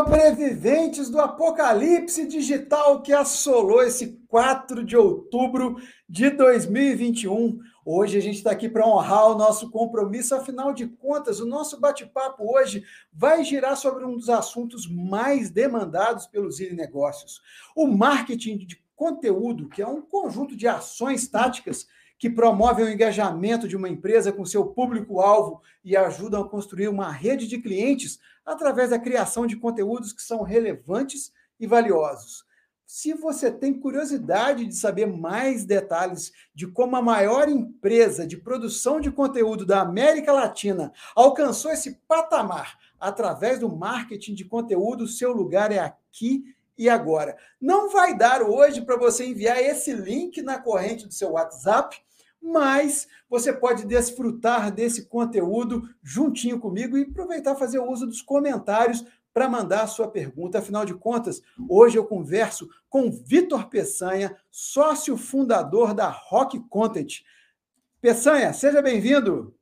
Sobreviventes do apocalipse digital que assolou esse 4 de outubro de 2021. Hoje a gente está aqui para honrar o nosso compromisso, afinal de contas, o nosso bate-papo hoje vai girar sobre um dos assuntos mais demandados pelos negócios: o marketing de conteúdo, que é um conjunto de ações táticas que promovem o engajamento de uma empresa com seu público-alvo e ajudam a construir uma rede de clientes através da criação de conteúdos que são relevantes e valiosos. Se você tem curiosidade de saber mais detalhes de como a maior empresa de produção de conteúdo da América Latina alcançou esse patamar através do marketing de conteúdo, seu lugar é aqui e agora. Não vai dar hoje para você enviar esse link na corrente do seu WhatsApp mas você pode desfrutar desse conteúdo juntinho comigo e aproveitar fazer o uso dos comentários para mandar a sua pergunta. Afinal de contas, hoje eu converso com Vitor Peçanha, sócio fundador da Rock Content. Peçanha, seja bem-vindo.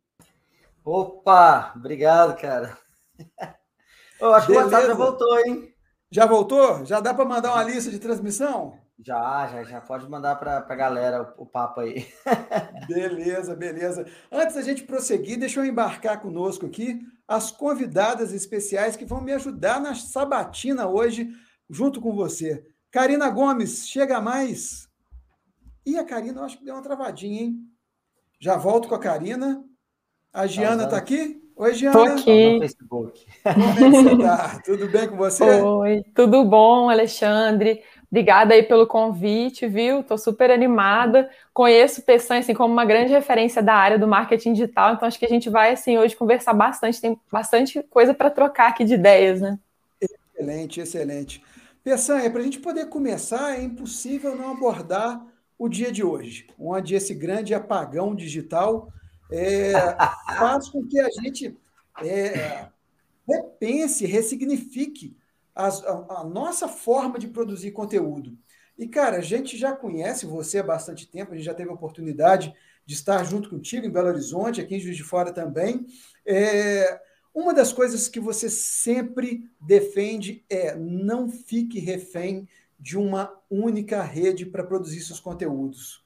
Opa, obrigado, cara. Eu acho Beleza. que o WhatsApp já voltou, hein? Já voltou? Já dá para mandar uma lista de transmissão? Já, já, já pode mandar para a galera o, o, papo aí. beleza, beleza. Antes da gente prosseguir, deixa eu embarcar conosco aqui as convidadas especiais que vão me ajudar na sabatina hoje, junto com você. Karina Gomes, chega mais. E a Karina, eu acho que deu uma travadinha, hein? Já volto com a Karina. A Giana está aqui? Oi, Giana. Estou aqui. Como é que você tá? Tudo bem com você? Oi, tudo bom, Alexandre? Obrigada aí pelo convite, viu? Estou super animada. Conheço o Pessan assim como uma grande referência da área do marketing digital, então acho que a gente vai assim hoje conversar bastante, tem bastante coisa para trocar aqui de ideias, né? Excelente, excelente. É para a gente poder começar, é impossível não abordar o dia de hoje, onde esse grande apagão digital é, faz com que a gente é, repense, ressignifique a, a nossa forma de produzir conteúdo. E, cara, a gente já conhece você há bastante tempo, a gente já teve a oportunidade de estar junto contigo em Belo Horizonte, aqui em Juiz de Fora também. É, uma das coisas que você sempre defende é não fique refém de uma única rede para produzir seus conteúdos.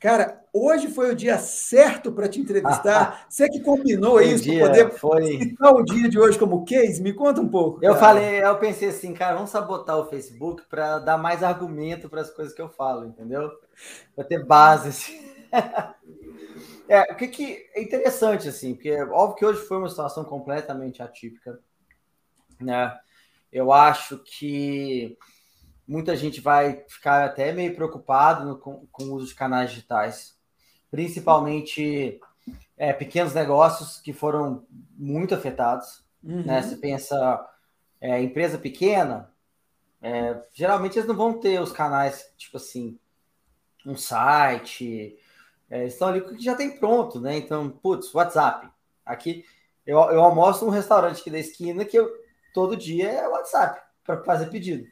Cara, hoje foi o dia certo para te entrevistar. Você que combinou foi isso para poder foi... citar o dia de hoje como case? Me conta um pouco. Cara. Eu falei, eu pensei assim, cara, vamos sabotar o Facebook para dar mais argumento para as coisas que eu falo, entendeu? Para ter base. Assim. É, o que, que é interessante, assim, porque óbvio que hoje foi uma situação completamente atípica, né? Eu acho que muita gente vai ficar até meio preocupado no, com, com, o uso de canais digitais, principalmente é, pequenos negócios que foram muito afetados. Uhum. Né? Você pensa, é, empresa pequena, é, geralmente eles não vão ter os canais, tipo assim, um site, é, estão ali com o que já tem pronto, né? Então, putz, WhatsApp. Aqui, eu, eu almoço num restaurante aqui da esquina que eu, todo dia é WhatsApp para fazer pedido.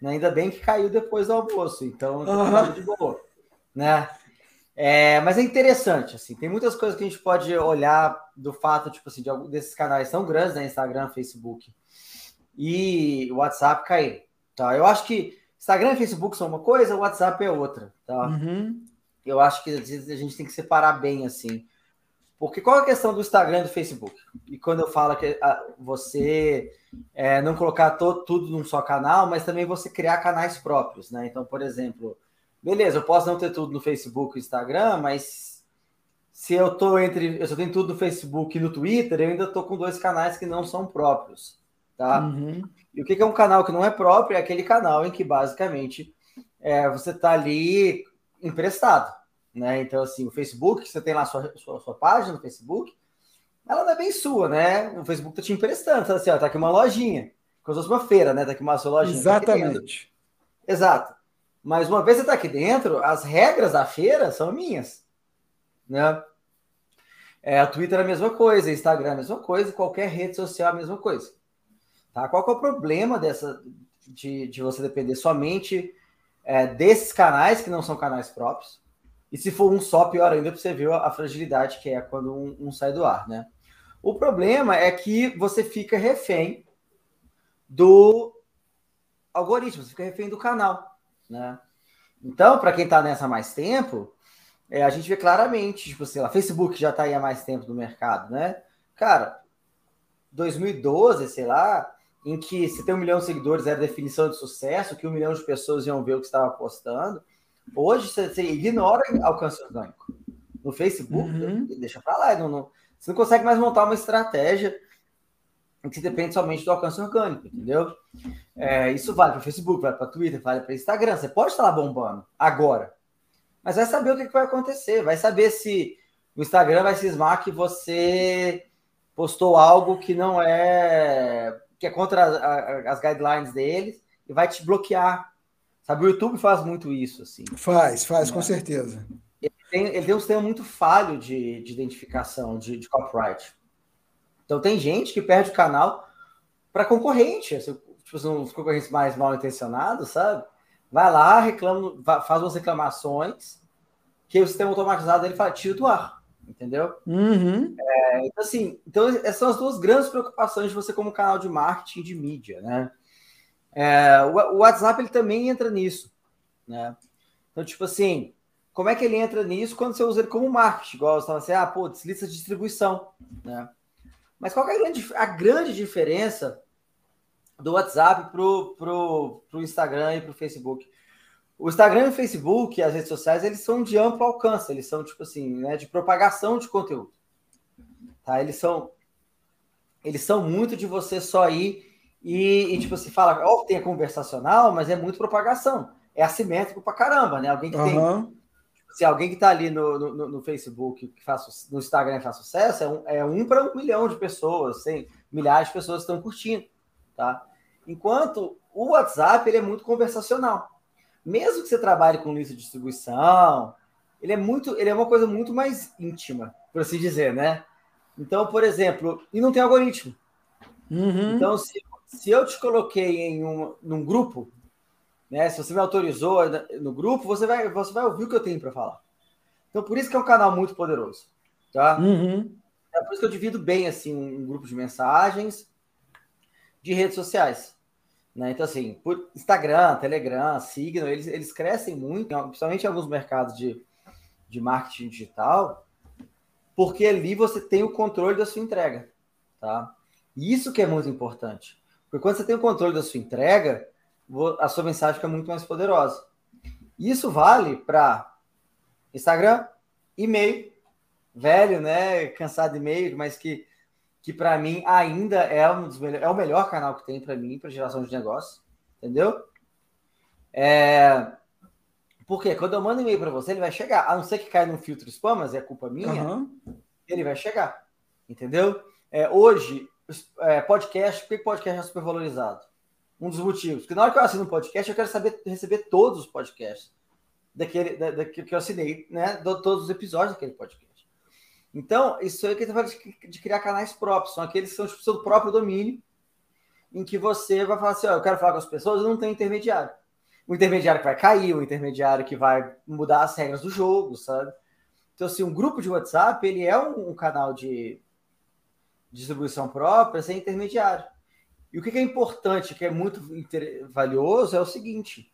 Né? Ainda bem que caiu depois do almoço, então uhum. de boa, né? É, mas é interessante, assim, tem muitas coisas que a gente pode olhar do fato, tipo assim, de alguns desses canais tão grandes, né? Instagram, Facebook e WhatsApp cair. Tá? Eu acho que Instagram e Facebook são uma coisa, o WhatsApp é outra, tá? Uhum. Eu acho que a gente tem que separar bem, assim. Porque qual é a questão do Instagram e do Facebook? E quando eu falo que ah, você é, não colocar to, tudo num só canal, mas também você criar canais próprios, né? Então, por exemplo, beleza, eu posso não ter tudo no Facebook e Instagram, mas se eu tô entre. Eu só tenho tudo no Facebook e no Twitter, eu ainda tô com dois canais que não são próprios. Tá? Uhum. E o que é um canal que não é próprio? É aquele canal em que basicamente é, você tá ali emprestado. Né? Então, assim, o Facebook, você tem lá a sua, sua, sua, página no Facebook, ela não é bem sua, né? O Facebook tá te emprestando, tá assim, ó, tá aqui uma lojinha, como se fosse uma feira, né? Tá aqui uma sua lojinha. Tá Exatamente. Tá Exato. Mas uma vez você tá aqui dentro, as regras da feira são minhas, né? É, o Twitter é a mesma coisa, Instagram é a mesma coisa, qualquer rede social é a mesma coisa. Tá? Qual é o problema dessa de, de você depender somente é, desses canais que não são canais próprios? E se for um só, pior ainda, você ver a fragilidade que é quando um, um sai do ar, né? O problema é que você fica refém do algoritmo, você fica refém do canal, né? Então, para quem está nessa há mais tempo, é, a gente vê claramente, tipo, sei lá, Facebook já está aí há mais tempo no mercado, né? Cara, 2012, sei lá, em que se tem um milhão de seguidores era definição de sucesso, que um milhão de pessoas iam ver o que estava postando. Hoje você, você ignora alcance orgânico. No Facebook, uhum. deixa para lá. Não, não, você não consegue mais montar uma estratégia que depende somente do alcance orgânico, entendeu? É, isso vale para Facebook, vale para Twitter, vale para Instagram. Você pode estar lá bombando agora, mas vai saber o que, que vai acontecer. Vai saber se o Instagram vai cismar que você postou algo que não é que é contra as guidelines deles e vai te bloquear. Sabe, o YouTube faz muito isso, assim. Faz, faz, né? com certeza. Ele tem, ele tem um sistema muito falho de, de identificação, de, de copyright. Então tem gente que perde o canal para concorrente, assim, tipo, os concorrentes mais mal intencionados, sabe? Vai lá, reclama, faz umas reclamações, que o sistema automatizado ele fala, tira do ar, entendeu? Uhum. É, então, assim, então essas são as duas grandes preocupações de você como canal de marketing de mídia, né? É, o, WhatsApp ele também entra nisso, né? Então, tipo assim, como é que ele entra nisso quando você usa ele como marketing? Igual você estava assim, ah, pô, lista de distribuição, né? Mas qual é a grande, a grande diferença do WhatsApp pro, pro, pro Instagram e pro Facebook? O Instagram e o Facebook, as redes sociais, eles são de amplo alcance, eles são, tipo assim, né, de propagação de conteúdo. Tá? Eles são eles são muito de você só ir e, e tipo assim, fala, ó, tem conversacional, mas é muito propagação. É assimétrico pra caramba, né? Alguém que uhum. tem se alguém que está ali no, no, no, Facebook, que faz, no Instagram faz sucesso, é um, é um para um milhão de pessoas, tem milhares de pessoas estão curtindo, tá? Enquanto o WhatsApp ele é muito conversacional. Mesmo que você trabalhe com lista de distribuição, ele é muito, ele é uma coisa muito mais íntima, por assim dizer, né? Então, por exemplo, e não tem algoritmo. Uhum. Então, se, se eu te coloquei em um, num grupo, né? Se você me autorizou no grupo, você vai, você vai ouvir o que eu tenho para falar. Então, por isso que é um canal muito poderoso, tá? Uhum. É por isso que eu divido bem assim um grupo de mensagens de redes sociais. Né? Então, assim, por Instagram, Telegram, Signal, eles, eles crescem muito, principalmente em alguns mercados de, de marketing digital, porque ali você tem o controle da sua entrega. Tá? Isso que é muito importante. Porque quando você tem o controle da sua entrega, a sua mensagem fica muito mais poderosa. Isso vale para Instagram, e-mail, velho, né? Cansado de e-mail, mas que, que para mim ainda é um dos melhores, é o melhor canal que tem para mim para geração de negócio, entendeu? É, porque quando eu mando e-mail para você, ele vai chegar, a não ser que caia no filtro spam, mas é culpa minha, uhum. ele vai chegar, entendeu? É, hoje, é, podcast, por que podcast é super valorizado? um dos motivos. Porque na hora que eu assino um podcast, eu quero saber receber todos os podcasts daquele, da, daquele que eu assinei, né? De todos os episódios daquele podcast. Então, isso aí que está falando de, de, criar canais próprios, são aqueles que são tipo, seu próprio domínio, em que você vai falar assim: ó, eu quero falar com as pessoas, eu não tenho intermediário. O intermediário que vai cair, o intermediário que vai mudar as regras do jogo, sabe? Então, assim, um grupo de WhatsApp, ele é um, um canal de distribuição própria sem intermediário. E o que é importante, que é muito valioso, é o seguinte: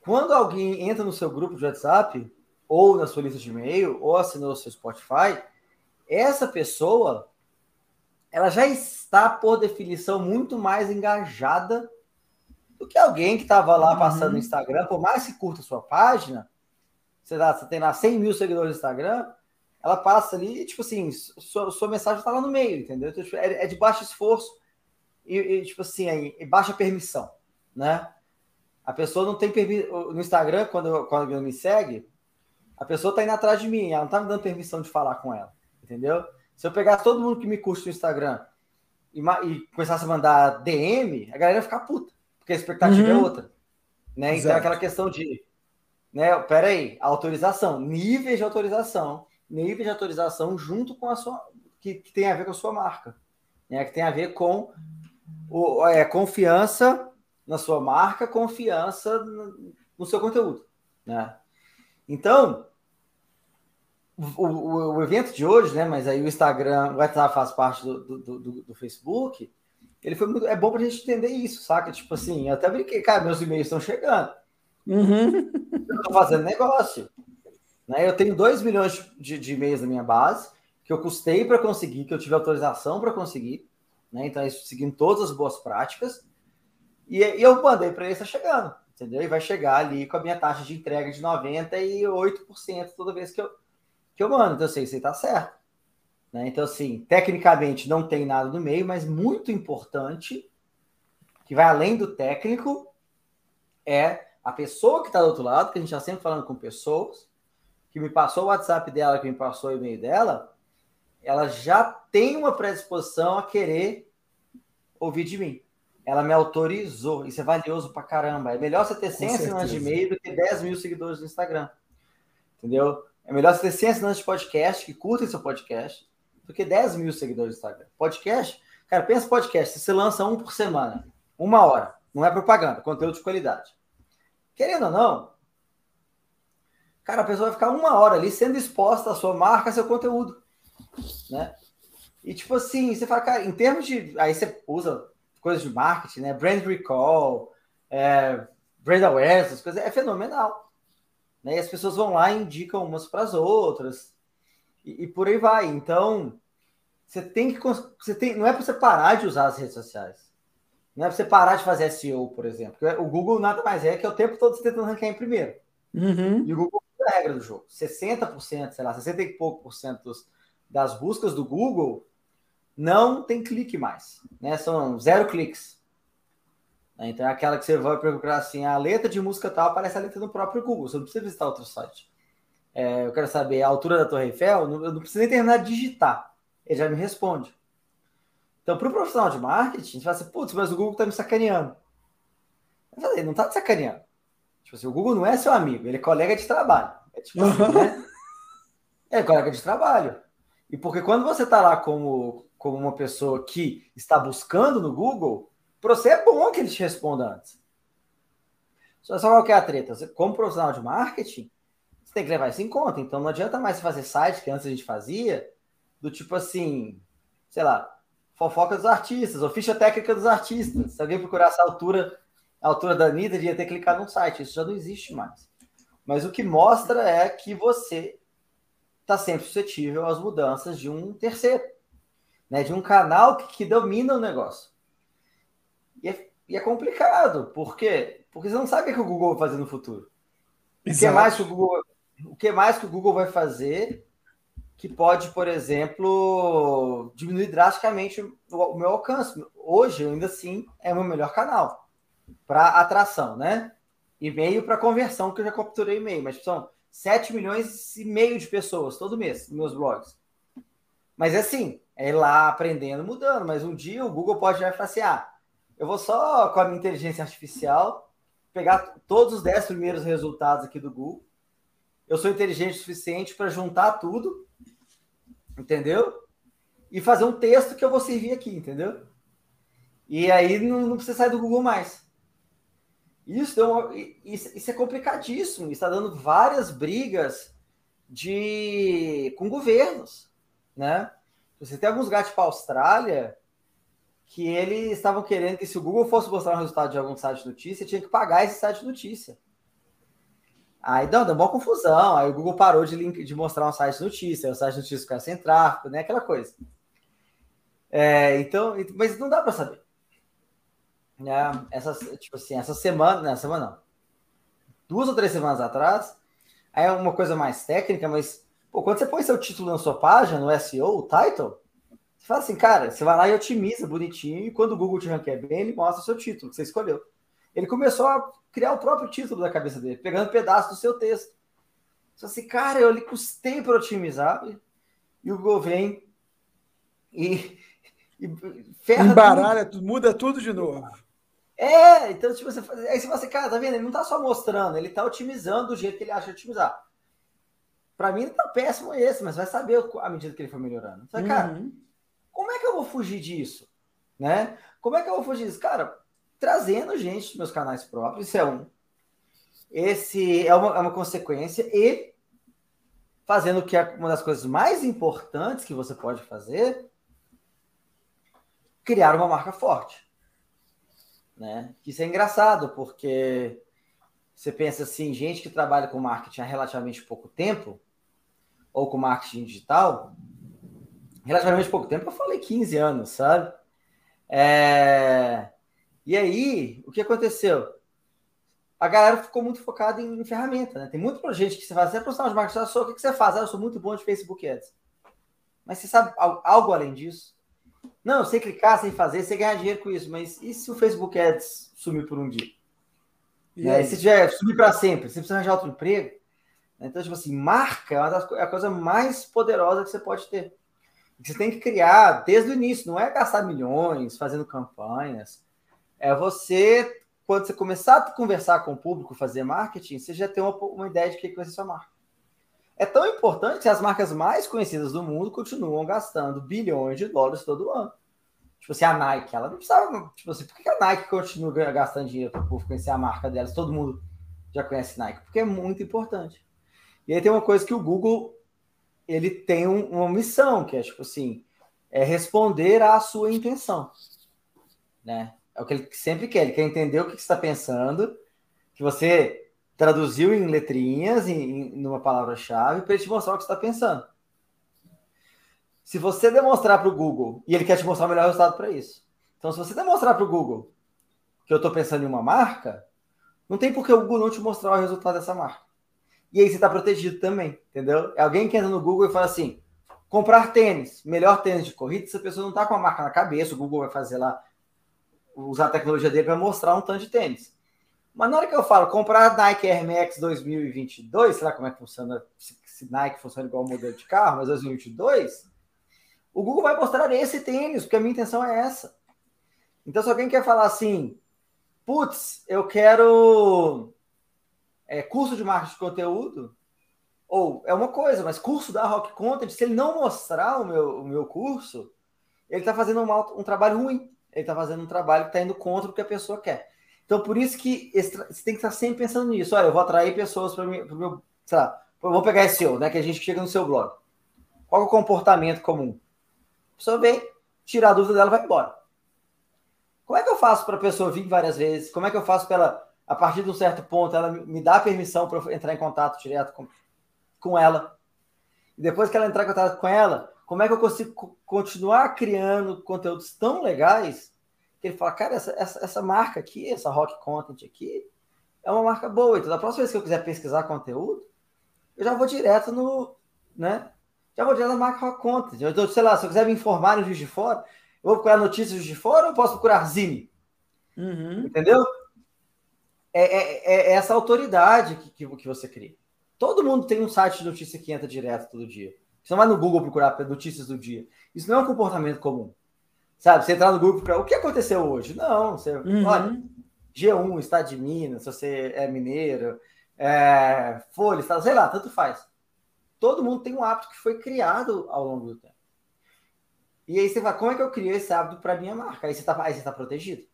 quando alguém entra no seu grupo de WhatsApp, ou na sua lista de e-mail, ou assinou o seu Spotify, essa pessoa ela já está, por definição, muito mais engajada do que alguém que estava lá passando uhum. no Instagram, por mais que curta a sua página, você, dá, você tem lá 100 mil seguidores no Instagram, ela passa ali, tipo assim, sua, sua mensagem está lá no meio, entendeu? Então, tipo, é, é de baixo esforço e, e tipo assim, aí, baixa permissão, né? A pessoa não tem permissão. No Instagram, quando, quando ela me segue, a pessoa tá indo atrás de mim, ela não tá me dando permissão de falar com ela, entendeu? Se eu pegasse todo mundo que me curte no Instagram e, e começasse a mandar DM, a galera ia ficar puta, porque a expectativa é uhum. é outra. Né? Então, é aquela questão de, né, peraí, autorização, nível de autorização, nível de autorização junto com a sua, que, que tem a ver com a sua marca, né, que tem a ver com o, é, confiança na sua marca, confiança no, seu conteúdo. Né? Então, o, o, o, evento de hoje, né? Mas aí o Instagram, o WhatsApp faz parte do, do, do, do, Facebook, ele foi muito. É bom para gente entender isso, saca? Tipo assim, eu até brinquei, cara, meus e-mails estão chegando. Uhum. Eu estou fazendo negócio. Né? Eu tenho 2 milhões de, de e-mails na minha base, que eu custei para conseguir, que eu tive autorização para conseguir. Né? Então, é seguindo todas as boas práticas. E, e eu mandei para ele, está chegando. Entendeu? E vai chegar ali com a minha taxa de entrega de 98% toda vez que eu, que eu mando. Então, assim, isso aí está certo. Né? Então, assim, tecnicamente não tem nada no meio, mas muito importante, que vai além do técnico, é a pessoa que está do outro lado, que a gente está sempre falando com pessoas, que me passou o WhatsApp dela, que me passou o e-mail dela, ela já tem uma predisposição a querer ouvir de mim. Ela me autorizou. Isso é valioso pra caramba. É melhor você ter 100 assinantes de e-mail do que 10 mil seguidores no Instagram. Entendeu? É melhor você ter 100 assinantes de podcast que curtem seu podcast do que 10 mil seguidores no Instagram. Podcast, cara, pensa podcast. Você lança um por semana, uma hora. Não é propaganda, conteúdo de qualidade. Querendo ou não, Cara, a pessoa vai ficar uma hora ali sendo exposta à sua marca, ao seu conteúdo, né? E tipo assim, você fala, cara, em termos de. Aí você usa coisas de marketing, né? Brand recall, é, brand awareness, essas coisas, é fenomenal. Né? E as pessoas vão lá e indicam umas para as outras. E, e, por aí vai. Então, você tem que. Você tem, não é para você parar de usar as redes sociais. Não é para você parar de fazer SEO, por exemplo. O Google nada mais é que é o tempo todo você tentando ranquear em primeiro. Uhum. E o Google a regra do jogo. 60%, sei lá, 60 e pouco por cento das buscas do Google não tem clique mais, né? São zero cliques. Então é aquela que você vai procurar assim, a letra de música tal, aparece a letra no próprio Google, você não precisa visitar outro site. É, eu quero saber a altura da Torre Eiffel, eu não preciso nem terminar de digitar, ele já me responde. Então, para o profissional de marketing, gente fala assim, putz, mas o Google está me sacaneando. Eu falei, não está te sacaneando. Tipo assim, o Google não é seu amigo, ele é colega de trabalho. É tipo assim, né? É colega de trabalho. E porque quando você está lá como, como uma pessoa que está buscando no Google, para você é bom que ele te responda antes. Só, só qual que é a treta? Você, como profissional de marketing, você tem que levar isso em conta. Então não adianta mais fazer site que antes a gente fazia, do tipo assim, sei lá, fofoca dos artistas, ou ficha técnica dos artistas. Se alguém procurar essa altura a altura da Anitta, devia ter clicado no site. Isso já não existe mais. Mas o que mostra é que você está sempre suscetível às mudanças de um terceiro, né? de um canal que, que domina o negócio. E é, e é, complicado, por quê? Porque você não sabe o que o Google vai fazer no futuro. O que, mais que o, Google, o que mais que o Google vai fazer que pode, por exemplo, diminuir drasticamente o, o meu alcance? Hoje, ainda assim, é o meu melhor canal para atração, né? E-mail para conversão, que eu já capturei e-mail, mas são 7 milhões e meio de pessoas todo mês nos meus blogs. Mas é assim, é ir lá aprendendo, mudando, mas um dia o Google pode já falar assim: ah, eu vou só com a minha inteligência artificial pegar todos os 10 primeiros resultados aqui do Google. Eu sou inteligente o suficiente para juntar tudo, entendeu? E fazer um texto que eu vou servir aqui, entendeu? E aí não, não precisa sair do Google mais. Isso, deu uma, isso, isso é complicadíssimo. Está dando várias brigas de com governos, né? Você tem alguns gatos para a Austrália que eles estavam querendo que se o Google fosse mostrar um resultado de algum site de notícia, tinha que pagar esse site de notícia. Aí não, deu uma confusão. Aí o Google parou de, link, de mostrar um site de notícia, o site de notícia ficava sem tráfego, né? Aquela coisa. É, então, mas não dá para saber. É, essa, tipo assim, essa semana, não, semana não. Duas ou três semanas atrás, aí é uma coisa mais técnica, mas pô, quando você põe seu título na sua página, no SEO, o title, você fala assim, cara, você vai lá e otimiza bonitinho, e quando o Google te ranqueia bem, ele mostra o seu título que você escolheu. Ele começou a criar o próprio título da cabeça dele, pegando pedaço do seu texto. Você assim, cara, eu lhe custei para otimizar, e o Google vem e, e ferra Embaralha, tudo. muda tudo de novo. É, então, tipo, você, aí você fala assim, cara, tá vendo? Ele não tá só mostrando, ele tá otimizando do jeito que ele acha otimizar. Pra mim, ele tá péssimo esse, mas vai saber à medida que ele for melhorando. Fala, cara, uhum. como é que eu vou fugir disso? Né? Como é que eu vou fugir disso? Cara, trazendo gente dos meus canais próprios, isso é um. Esse é uma, é uma consequência e fazendo o que é uma das coisas mais importantes que você pode fazer, criar uma marca forte. Né? Isso é engraçado, porque você pensa assim, gente que trabalha com marketing há relativamente pouco tempo, ou com marketing digital, relativamente pouco tempo, eu falei 15 anos, sabe? É... E aí, o que aconteceu? A galera ficou muito focada em, em ferramenta, né? Tem muita gente que você faz, você é profissional de marketing, só, o que, você faz? Ah, eu sou muito bom de Facebook Ads. Mas você sabe algo além disso? Não, sei clicar, sei fazer, sei ganhar dinheiro com isso, mas e se o Facebook Ads sumir por um dia? E né? se tiver sumir para sempre, você precisa arranjar outro emprego? Então, tipo assim, marca é, é a coisa mais poderosa que você pode ter. Você tem que criar desde o início, não é gastar milhões fazendo campanhas. É você, quando você começar a conversar com o público, fazer marketing, você já tem uma, uma ideia de o que vai ser sua marca. É tão importante que as marcas mais conhecidas do mundo continuam gastando bilhões de dólares todo ano. Tipo assim, a Nike, ela não precisava. Tipo assim, por que a Nike continua gastando dinheiro para o povo conhecer a marca delas? Todo mundo já conhece Nike, porque é muito importante. E aí tem uma coisa que o Google ele tem um, uma missão, que é tipo assim, é responder à sua intenção. Né? É o que ele sempre quer, ele quer entender o que você está pensando, que você traduziu em letrinhas, em, em numa palavra-chave, para ele te mostrar o que você está pensando. Se você demonstrar para o Google, e ele quer te mostrar o melhor resultado para isso. Então, se você demonstrar para o Google que eu estou pensando em uma marca, não tem por que o Google não te mostrar o resultado dessa marca. E aí você está protegido também, entendeu? É alguém que entra no Google e fala assim: comprar tênis, melhor tênis de corrida, se a pessoa não está com a marca na cabeça, o Google vai fazer lá, usar a tecnologia dele para mostrar um tanto de tênis. Mas na hora que eu falo comprar Nike Air Max 2022, sei lá como é que funciona, se Nike funciona igual modelo de carro, mas 2022, o Google vai mostrar esse tênis, porque a minha intenção é essa. Então, se alguém quer falar assim, putz, eu quero é, curso de marketing de conteúdo, ou é uma coisa, mas curso da Rock Content, se ele não mostrar o meu, o meu curso, ele está fazendo um, um trabalho ruim. Ele está fazendo um trabalho que está indo contra o que a pessoa quer. Então, por isso que você tem que estar sempre pensando nisso. Olha, eu vou atrair pessoas para o meu, sei lá, vou pegar esse seu, né, que a gente chega no seu blog. Qual é o comportamento comum? A pessoa vem, tira a dúvida dela vai embora. Como é que eu faço para a pessoa vir várias vezes? Como é que eu faço para ela, a partir de um certo ponto, ela me dá permissão para entrar em contato direto com, com ela? E depois que ela entrar em contato com ela, como é que eu consigo continuar criando conteúdos tão legais ele fala, cara, essa, essa, essa marca aqui, essa Rock Content aqui, é uma marca boa. Então, da próxima vez que eu quiser pesquisar conteúdo, eu já vou direto no, né? Já vou direto na marca Rock Content. Eu, sei lá, se eu quiser me informar no Juiz de Fora, eu vou procurar notícias de fora ou eu posso procurar Zine? Uhum. Entendeu? É, é, é, essa autoridade que, que, que, você cria. Todo mundo tem um site de notícia que entra direto todo dia. Você não vai no Google procurar notícias do dia. Isso não é um comportamento comum. Sabe, você entrar no grupo para o que aconteceu hoje? Não, você uhum. olha, G1, Estado de Minas, se você é mineiro, é, Folha, estado, sei lá, tanto faz. Todo mundo tem um hábito que foi criado ao longo do tempo. E aí você fala, como é que eu crio esse hábito para minha marca? Aí você está aí você tá protegido.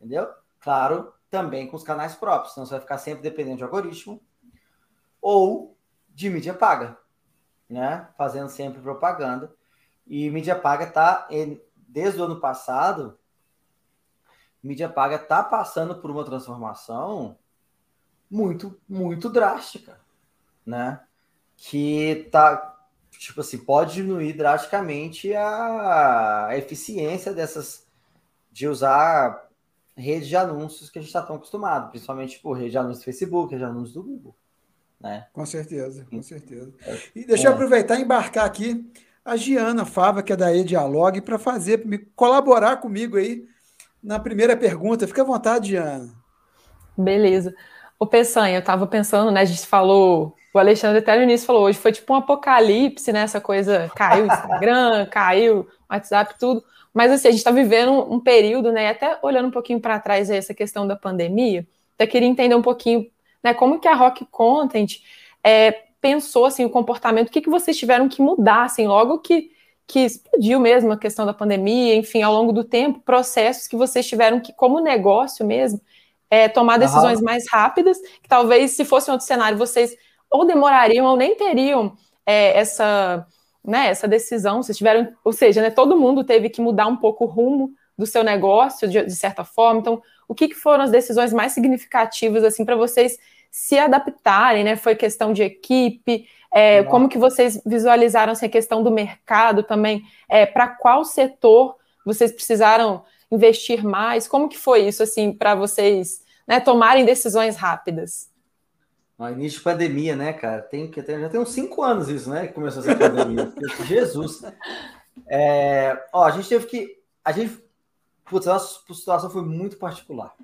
Entendeu? Claro, também com os canais próprios, senão você vai ficar sempre dependendo de algoritmo ou de mídia paga, né? Fazendo sempre propaganda e mídia paga tá, desde o ano passado, mídia paga tá passando por uma transformação muito, muito drástica, né? Que tá, tipo assim, pode diminuir drasticamente a eficiência dessas, de usar rede de anúncios que a gente está tão acostumado, principalmente por rede de anúncios do Facebook, rede de anúncios do Google. Né? Com certeza, com certeza. É. E deixa eu é. aproveitar e embarcar aqui a Giana Fava, que é da E-Dialogue, para fazer, colaborar comigo aí na primeira pergunta. Fica à vontade, Giana. Beleza. O Peçanha, eu estava pensando, né? A gente falou, o Alexandre até no início falou, hoje foi tipo um apocalipse, né? Essa coisa, caiu o Instagram, caiu o WhatsApp, tudo. Mas assim, a gente está vivendo um, período, né? Até olhando um pouquinho para trás essa questão da pandemia, até queria entender um pouquinho, né? Como que a Rock Content é, pensou assim o comportamento, o que, que vocês tiveram que mudar, assim, logo que, que explodiu mesmo a questão da pandemia, enfim, ao longo do tempo, processos que vocês tiveram que, como negócio mesmo, é, tomar decisões uhum. mais rápidas, que talvez se fosse um outro cenário, vocês ou demorariam ou nem teriam é, essa né, essa decisão? Vocês tiveram, ou seja, né, todo mundo teve que mudar um pouco o rumo do seu negócio, de, de certa forma. Então, o que, que foram as decisões mais significativas assim para vocês se adaptarem, né? Foi questão de equipe, é, como que vocês visualizaram assim, a questão do mercado também? É, para qual setor vocês precisaram investir mais? Como que foi isso assim para vocês né, tomarem decisões rápidas? No início de pandemia, né, cara? Tem que já tem uns cinco anos isso, né? Que começou essa pandemia. Jesus. É, ó, a gente teve que. A gente. Putz, a nossa situação foi muito particular.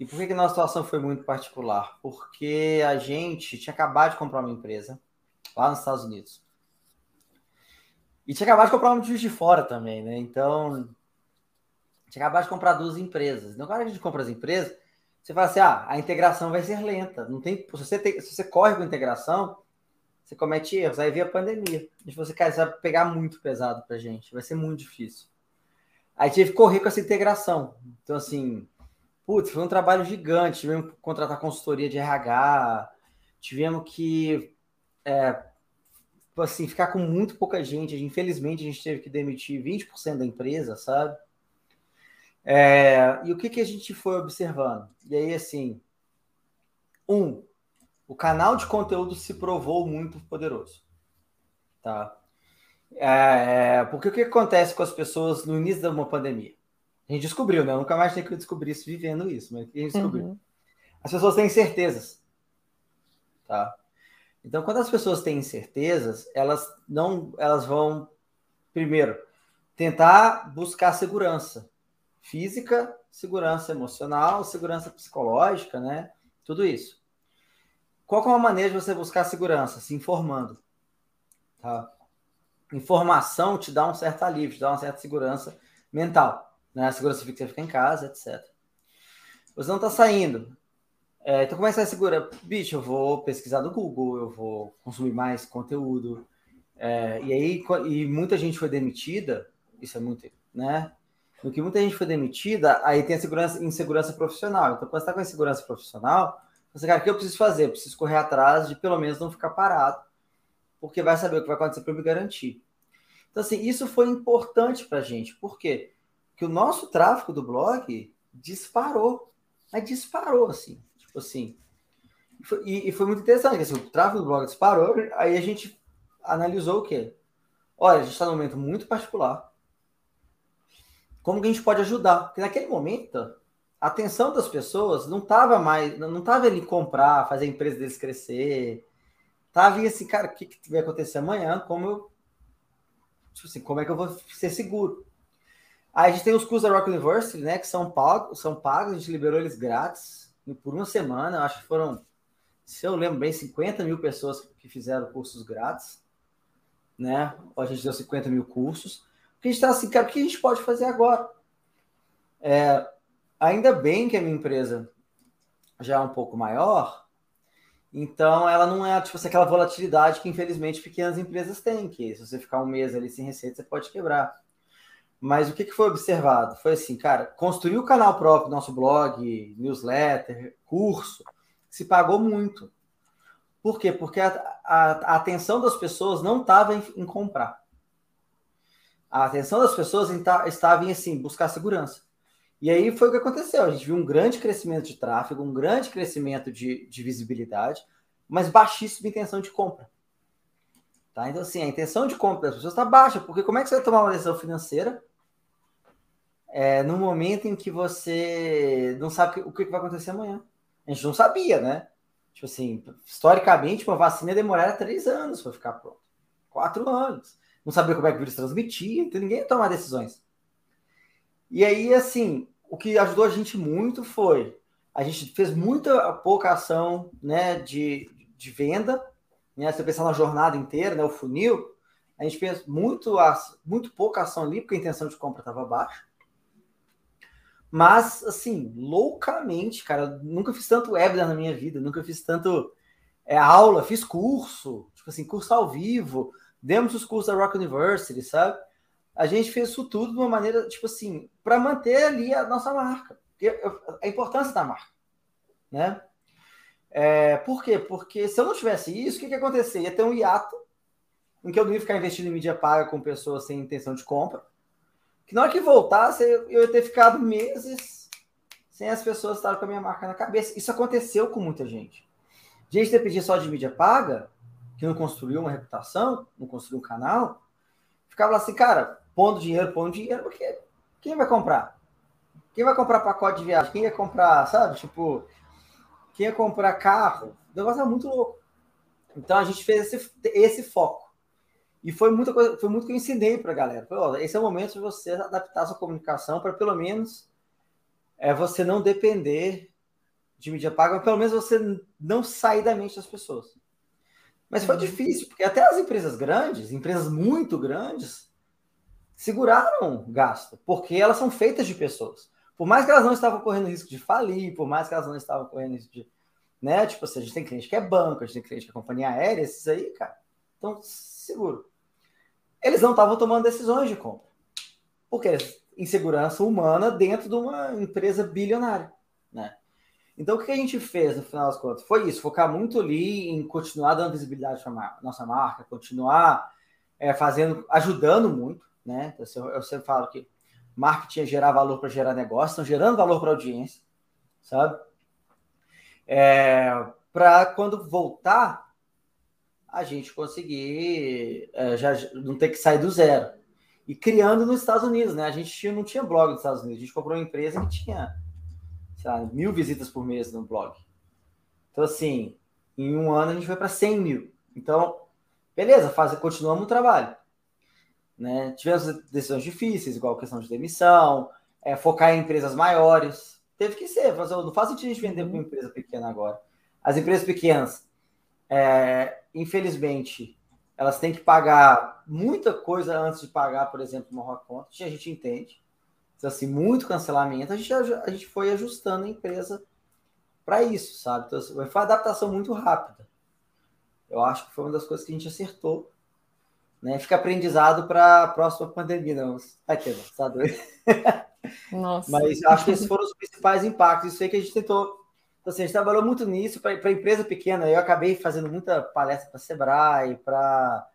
E por que, que a nossa situação foi muito particular? Porque a gente tinha acabado de comprar uma empresa lá nos Estados Unidos. E tinha acabado de comprar uma de fora também, né? Então, tinha acabado de comprar duas empresas. Então, quando a gente compra as empresas, você fala assim: ah, a integração vai ser lenta. Não tem, se, você tem, se você corre com a integração, você comete erros. Aí vem a pandemia. E você, cara, você vai pegar muito pesado pra gente. Vai ser muito difícil. Aí tive que correr com essa integração. Então, assim, Putz, foi um trabalho gigante. Tivemos que contratar consultoria de RH, tivemos que é, assim, ficar com muito pouca gente. Infelizmente, a gente teve que demitir 20% da empresa, sabe? É, e o que, que a gente foi observando? E aí, assim, um, o canal de conteúdo se provou muito poderoso, tá? É, porque o que acontece com as pessoas no início de uma pandemia? A gente descobriu, né? Eu nunca mais tinha que descobrir isso vivendo isso, mas a gente descobriu. Uhum. As pessoas têm certezas. Tá? Então, quando as pessoas têm certezas, elas não, elas vão primeiro tentar buscar segurança física, segurança emocional, segurança psicológica, né? Tudo isso. Qual é uma maneira de você buscar segurança? Se informando. Tá? Informação te dá um certo alívio, te dá uma certa segurança mental né? A segurança fixa fica em casa, etc. Você não está saindo. É, então, como é você segura? Bicho, eu vou pesquisar no Google, eu vou consumir mais conteúdo. É, e aí, e muita gente foi demitida, isso é muito, né? No que muita gente foi demitida, aí tem a segurança, insegurança profissional. Então, quando você está com a insegurança profissional, você, cara, o que eu preciso fazer? Eu preciso correr atrás de pelo menos não ficar parado, porque vai saber o que vai acontecer para me garantir. Então, assim, isso foi importante para a gente. Por quê? Que o nosso tráfego do blog disparou. Mas disparou, assim. Tipo assim. E, e foi muito interessante, assim, o tráfego do blog disparou, aí a gente analisou o quê? Olha, a gente está num momento muito particular. Como que a gente pode ajudar? Porque naquele momento, a atenção das pessoas não estava mais, não estava ali comprar, fazer a empresa deles crescer. Tava assim, cara, o que, que vai acontecer amanhã? Como eu. Tipo assim, como é que eu vou ser seguro? Aí a gente tem os cursos da Rock University, né? Que são pagos, são pagos, a gente liberou eles grátis por uma semana. Acho que foram, se eu lembro bem, 50 mil pessoas que fizeram cursos grátis, né? A gente deu 50 mil cursos. Porque a gente está assim, cara, o que a gente pode fazer agora? É, ainda bem que a minha empresa já é um pouco maior, então ela não é tipo assim, aquela volatilidade que infelizmente pequenas empresas têm, que se você ficar um mês ali sem receita, você pode quebrar. Mas o que, que foi observado? Foi assim, cara, construir o canal próprio, nosso blog, newsletter, curso, se pagou muito. Por quê? Porque a, a, a atenção das pessoas não estava em, em, comprar. A atenção das pessoas estava em assim, buscar segurança. E aí foi o que aconteceu. A gente viu um grande crescimento de tráfego, um grande crescimento de, de visibilidade, mas baixíssima intenção de compra. Tá? Então, assim, a intenção de compra das pessoas está baixa, porque como é que você vai tomar uma decisão financeira é, no momento em que você não sabe o que vai acontecer amanhã. A gente não sabia, né? Tipo assim, historicamente, uma vacina demoraria três anos para ficar pronta. Quatro anos. Não sabia como é que o vírus transmitia, então ninguém ia tomar decisões. E aí, assim, o que ajudou a gente muito foi a gente fez muita pouca ação né, de, de venda, né? Se você pensar na jornada inteira, né, o funil, a gente fez muito, muito pouca ação ali, porque a intenção de compra estava baixa. Mas, assim, loucamente, cara, nunca fiz tanto webinar na minha vida, nunca fiz tanto é, aula, fiz curso, tipo assim, curso ao vivo, demos os cursos da Rock University, sabe? A gente fez isso tudo de uma maneira, tipo assim, para manter ali a nossa marca, a importância da marca, né? É, por quê? Porque se eu não tivesse isso, o que, que ia acontecer? Ia ter um hiato, em que eu não ia ficar investindo em mídia paga com pessoas sem intenção de compra. Que na hora que voltasse, eu ia ter ficado meses sem as pessoas estarem com a minha marca na cabeça. Isso aconteceu com muita gente. Gente dependia só de mídia paga, que não construiu uma reputação, não construiu um canal, ficava assim, cara, pondo dinheiro, pondo dinheiro, porque quem vai comprar? Quem vai comprar pacote de viagem? Quem ia comprar, sabe? Tipo, quem ia comprar carro? O negócio é muito louco. Então a gente fez esse, esse foco. E foi muita coisa, foi muito que eu ensinei para a galera. Falei, esse é o momento de você adaptar a sua comunicação para pelo menos é você não depender de mídia paga, mas pelo menos você não sair da mente das pessoas. Mas foi uhum. difícil, porque até as empresas grandes, empresas muito grandes, seguraram gasto, porque elas são feitas de pessoas. Por mais que elas não estavam correndo risco de falir, por mais que elas não estavam correndo risco de. Né? Tipo assim, a gente tem cliente que é banco, a gente tem cliente que é companhia aérea, esses aí, cara. Então, seguro. Eles não estavam tomando decisões de compra. Porque insegurança humana dentro de uma empresa bilionária, né? Então, o que a gente fez no final das contas? Foi isso, focar muito ali em continuar dando visibilidade para nossa marca, continuar é, fazendo, ajudando muito, né? Então, eu sempre falo que marketing é gerar valor para gerar negócio, estão gerando valor para a audiência, sabe? É, para quando voltar, a gente conseguir é, já não ter que sair do zero. E criando nos Estados Unidos, né? A gente não tinha blog nos Estados Unidos, a gente comprou uma empresa que tinha lá, mil visitas por mês no blog. Então, assim, em um ano a gente foi para 100 mil. Então, beleza, faz, continuamos o trabalho. Né? Tivemos decisões difíceis, igual a questão de demissão, é, focar em empresas maiores. Teve que ser, mas não faz sentido a gente vender para uma uhum. empresa pequena agora. As empresas pequenas, é, infelizmente, elas têm que pagar muita coisa antes de pagar, por exemplo, uma Rock Conta. A gente entende assim, muito cancelamento, a gente, a gente foi ajustando a empresa para isso, sabe? Então, assim, foi uma adaptação muito rápida. Eu acho que foi uma das coisas que a gente acertou. Né? Fica aprendizado para a próxima pandemia. Não, vai ter, não, tá doido? Nossa. Mas acho que esses foram os principais impactos. Isso aí que a gente tentou. Então, assim, a gente trabalhou muito nisso para empresa pequena. Eu acabei fazendo muita palestra para Sebrae, para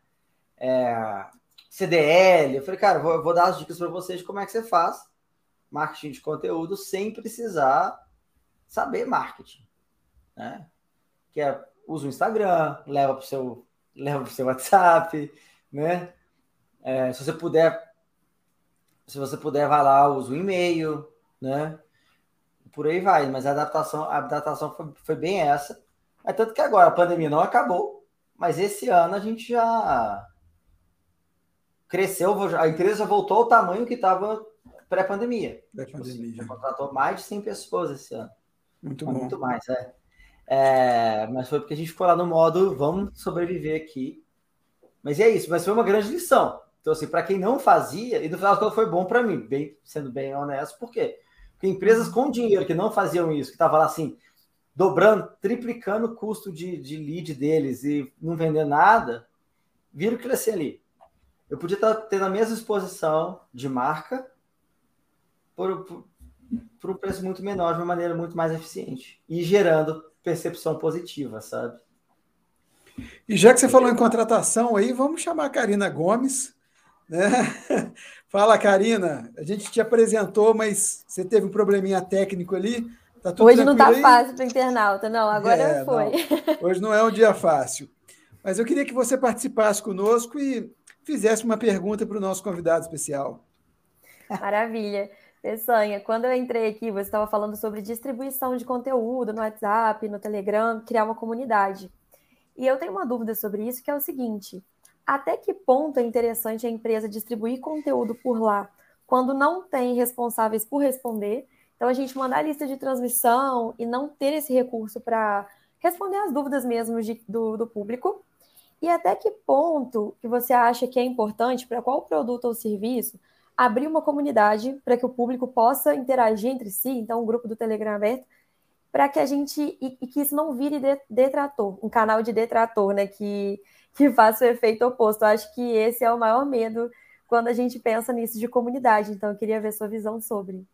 é, CDL. Eu falei, cara, vou, vou dar as dicas para vocês de como é que você faz marketing de conteúdo sem precisar saber marketing, né? Que é usa o Instagram, leva para o seu leva para o seu WhatsApp, né? É, se você puder, se você puder, vai lá, usa o e-mail, né? Por aí vai, mas a adaptação, a adaptação foi, foi bem essa. É tanto que agora a pandemia não acabou, mas esse ano a gente já cresceu, a empresa voltou ao tamanho que estava pré-pandemia. Pré-pandemia. Tipo, contratou mais de 100 pessoas esse ano. Muito bom. Muito mais, é. é. Mas foi porque a gente ficou lá no modo vamos sobreviver aqui. Mas é isso, mas foi uma grande lição. Então, assim, para quem não fazia, e no final foi bom para mim, bem, sendo bem honesto, por quê? Empresas com dinheiro que não faziam isso, que estavam lá assim, dobrando, triplicando o custo de, de lead deles e não vender nada, viram crescer ali. Eu podia estar tendo a mesma exposição de marca, por, por, por um preço muito menor, de uma maneira muito mais eficiente e gerando percepção positiva, sabe? E já que você falou em contratação aí, vamos chamar a Karina Gomes. Né? Fala, Karina. A gente te apresentou, mas você teve um probleminha técnico ali. Tá Hoje não está fácil para o internauta, não. Agora é, foi. Não. Hoje não é um dia fácil. Mas eu queria que você participasse conosco e fizesse uma pergunta para o nosso convidado especial. Maravilha. Peçanha, quando eu entrei aqui, você estava falando sobre distribuição de conteúdo no WhatsApp, no Telegram, criar uma comunidade. E eu tenho uma dúvida sobre isso, que é o seguinte: até que ponto é interessante a empresa distribuir conteúdo por lá, quando não tem responsáveis por responder? Então, a gente mandar a lista de transmissão e não ter esse recurso para responder as dúvidas mesmo de, do, do público. E até que ponto que você acha que é importante para qual produto ou serviço abrir uma comunidade para que o público possa interagir entre si, então um grupo do Telegram aberto, para que a gente e, e, que isso não vire detrator, um canal de detrator, né, que que faça o efeito oposto. Eu acho que esse é o maior medo quando a gente pensa nisso de comunidade. Então eu queria ver sua visão sobre.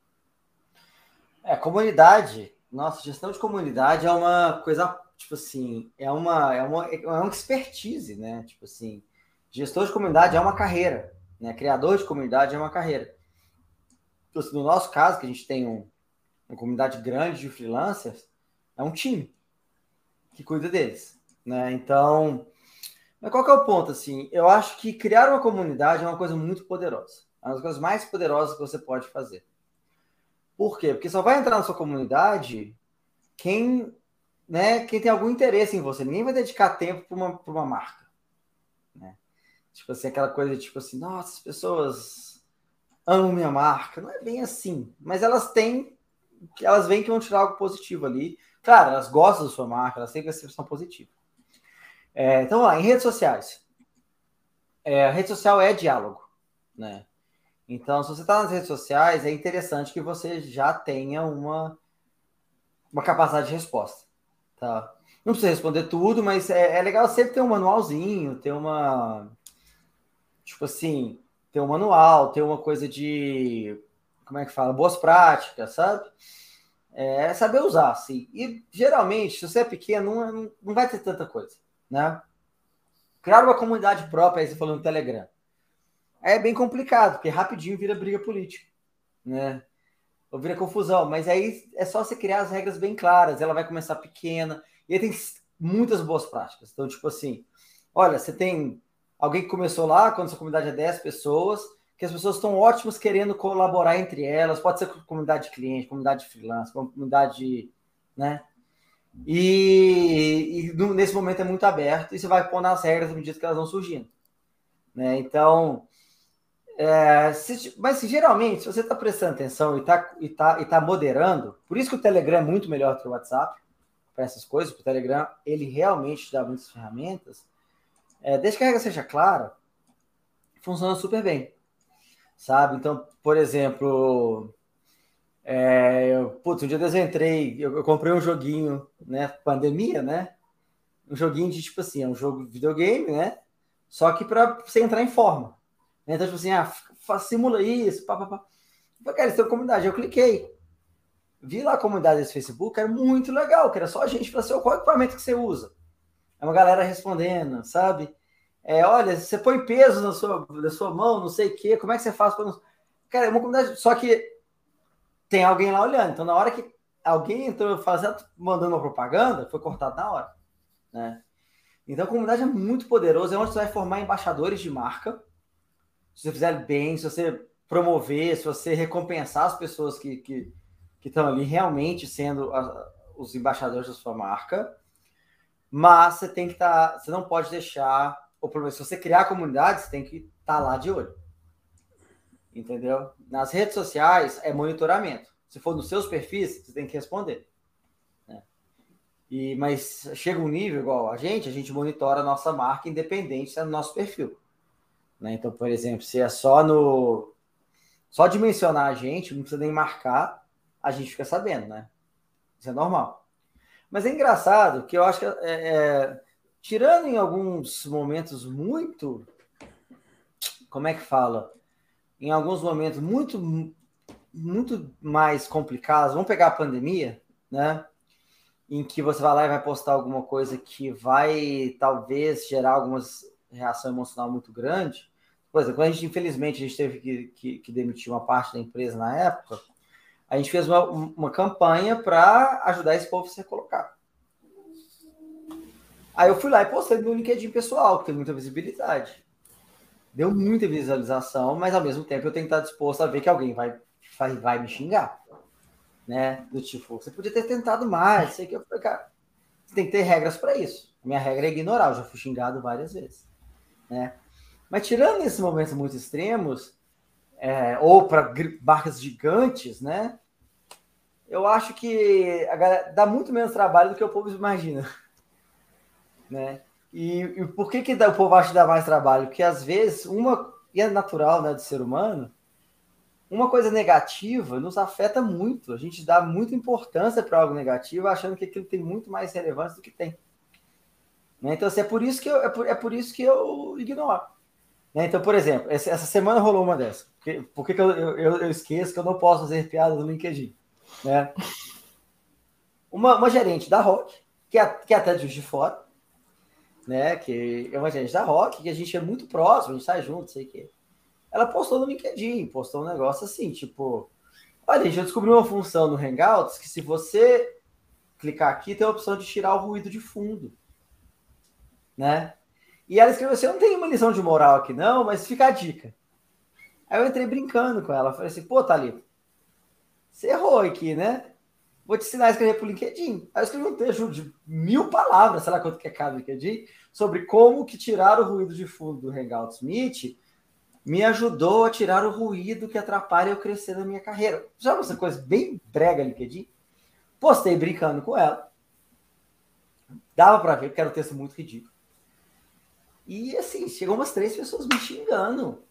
É, comunidade, nossa, gestão de comunidade é uma coisa, tipo assim, é uma é uma, é uma expertise, né? Tipo assim, Gestor de comunidade é uma carreira, né? Criador de comunidade é uma carreira. Então, no nosso caso, que a gente tem um, uma comunidade grande de freelancers, é um time que cuida deles, né? Então, mas qual que é o ponto, assim? Eu acho que criar uma comunidade é uma coisa muito poderosa. É uma das coisas mais poderosas que você pode fazer. Por quê? Porque só vai entrar na sua comunidade quem, né, quem tem algum interesse em você. Ninguém vai dedicar tempo para uma, uma marca. Né? Tipo assim, aquela coisa de tipo assim, nossa, as pessoas amam minha marca. Não é bem assim. Mas elas têm, elas veem que vão tirar algo positivo ali. Claro, elas gostam da sua marca, elas têm percepção positiva. É, então, lá, em redes sociais. É, a rede social é diálogo, né? Então, se você está nas redes sociais, é interessante que você já tenha uma, uma capacidade de resposta, tá? Não precisa responder tudo, mas é, é legal sempre ter um manualzinho, ter uma... Tipo assim, ter um manual, ter uma coisa de... Como é que fala? Boas práticas, sabe? É saber usar, assim. E, geralmente, se você é pequeno, não, não vai ter tanta coisa né? Criar uma comunidade própria, aí você falou no Telegram. É bem complicado, porque rapidinho vira briga política, né? Ou vira confusão, mas aí é só você criar as regras bem claras, ela vai começar pequena, e aí tem muitas boas práticas. Então, tipo assim, olha, você tem alguém que começou lá, quando sua comunidade é 10 pessoas, que as pessoas estão ótimas querendo colaborar entre elas, pode ser comunidade de cliente, comunidade de freelance, comunidade, né? E, e, nesse momento é muito aberto e você vai pôr nas regras à medida que elas vão surgindo. Né? Então, é, se, mas geralmente, se você está prestando atenção e está e tá, e tá moderando, por isso que o Telegram é muito melhor que o WhatsApp para essas coisas, porque o Telegram ele realmente te dá muitas ferramentas. É, desde que a regra seja clara, funciona super bem. Sabe? Então, por exemplo, é, eu, putz, um dia eu entrei, eu, eu, comprei um joguinho, né? Pandemia, né? Um joguinho de tipo assim, é um jogo de videogame, né? Só que para você entrar em forma. Né? Então, tipo assim, ah, simula isso, pá, pá, pá. Eu cara, tem uma comunidade. Eu cliquei. Vi lá a comunidade desse Facebook, era muito legal, que era só a gente para ser qual equipamento que você usa. É uma galera respondendo, sabe? É, olha, você põe peso na sua, na sua mão, não sei o quê, como é que você faz para não. Cara, é uma comunidade. Só que tem alguém lá olhando. Então, na hora que alguém entrou fazendo, mandando uma propaganda, foi cortado na hora. Né? Então, a comunidade é muito poderosa, é onde você vai formar embaixadores de marca. Se você fizer bem, se você promover, se você recompensar as pessoas que, que, que estão ali realmente sendo a, os embaixadores da sua marca. Mas você tem que estar, tá, você não pode deixar, ou se você criar a comunidade, você tem que estar tá lá de olho entendeu? Nas redes sociais é monitoramento. Se for nos seus perfis, você tem que responder. Né? E, mas chega um nível igual a gente, a gente monitora a nossa marca independente no nosso perfil. Né? Então, por exemplo, se é só no. Só de mencionar a gente, não precisa nem marcar, a gente fica sabendo, né? Isso é normal. Mas é engraçado que eu acho que é, é, tirando em alguns momentos muito. Como é que fala? Em alguns momentos muito, muito mais complicados. Vamos pegar a pandemia, né? Em que você vai lá e vai postar alguma coisa que vai talvez gerar algumas reação emocional muito grande. Por exemplo, quando a gente, infelizmente, a gente teve que, que, que demitir uma parte da empresa na época, a gente fez uma, uma campanha para ajudar esse povo a se colocar. Aí eu fui lá e postei no LinkedIn pessoal, que tem muita visibilidade deu muita visualização, mas ao mesmo tempo eu tenho que estar disposto a ver que alguém vai, vai, vai me xingar. Né? Do tipo, você podia ter tentado mais, sei que eu falei, cara, você tem que ter regras para isso. Minha regra é ignorar, eu já fui xingado várias vezes. Né? Mas tirando esses momentos muito extremos, é, ou para barcas gigantes, né? Eu acho que a galera dá muito menos trabalho do que o povo imagina. Né? E, e por que, que o povo acha que dá mais trabalho? Porque às vezes, uma, e é natural né, do ser humano, uma coisa negativa nos afeta muito. A gente dá muita importância para algo negativo, achando que aquilo tem muito mais relevância do que tem. Né? Então, assim, é por isso que eu, é por, é por isso que eu ignoro. Né? Então, por exemplo, essa semana rolou uma dessa. Por, que, que eu, eu, eu, esqueço que eu não posso fazer piada no LinkedIn? Né? Uma, uma gerente da Rock, que é, que é até de Fora, né? Que é uma gente da Rock, que a gente é muito próximo, a gente sai junto, sei o quê. Ela postou no LinkedIn, postou um negócio assim, tipo, olha, gente, eu descobri uma função no Hangouts que se você clicar aqui, tem a opção de tirar o ruído de fundo, né? E ela escreveu assim, eu não tenho uma lição de moral aqui não, mas fica a dica. Aí eu entrei brincando com ela, falei assim, pô, Thalita, você errou aqui, né? Vou te ensinar a escrever para o LinkedIn. Aí eu escrevi um texto de mil palavras, sei lá quanto que é cada LinkedIn, sobre como que tirar o ruído de fundo do Hangouts Meet me ajudou a tirar o ruído que atrapalha eu crescer na minha carreira. Já essa coisa bem brega LinkedIn? Postei brincando com ela. Dava para ver que era um texto muito ridículo. E assim, chegou umas três pessoas me xingando.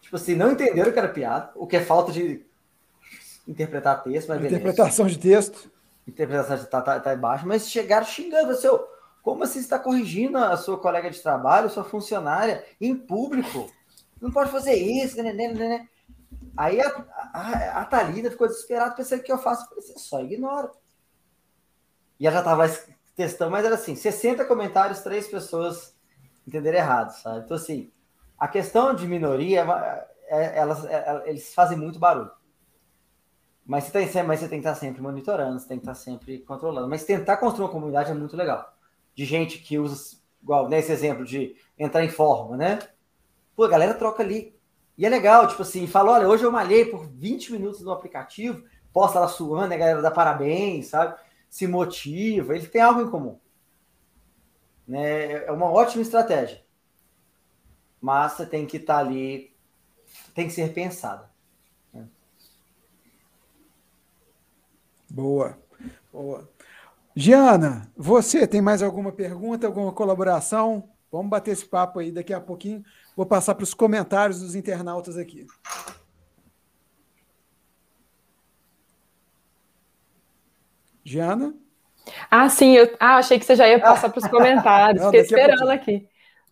Tipo assim, não entenderam que era piada, o que é falta de interpretar texto, mas Interpretação de texto. Interpretação de tá, tá, tá embaixo, mas chegaram xingando. Você, assim, como assim você está corrigindo a sua colega de trabalho, sua funcionária, em público? Não pode fazer isso, né, né, né, né. Aí a, a, a Thalita ficou desesperada, pensando que eu faço. Eu falei, só ignora. E ela já estava testando, mas era assim: 60 comentários, três pessoas entenderam errado, sabe? Então, assim, a questão de minoria, é, é elas, é, eles fazem muito barulho. Mas você, tem, mas você tem que estar sempre monitorando, você tem que estar sempre controlando. Mas tentar construir uma comunidade é muito legal. De gente que usa, igual nesse exemplo de entrar em forma, né? Pô, a galera troca ali. E é legal, tipo assim, fala, olha, hoje eu malhei por 20 minutos no aplicativo, posta lá suando, a galera dá parabéns, sabe? Se motiva, eles têm algo em comum. Né? É uma ótima estratégia. Mas você tem que estar ali, tem que ser pensada. Boa, boa. Giana, você tem mais alguma pergunta, alguma colaboração? Vamos bater esse papo aí daqui a pouquinho. Vou passar para os comentários dos internautas aqui. Giana? Ah, sim. Eu ah, achei que você já ia passar para os comentários. Não, Fiquei esperando aqui.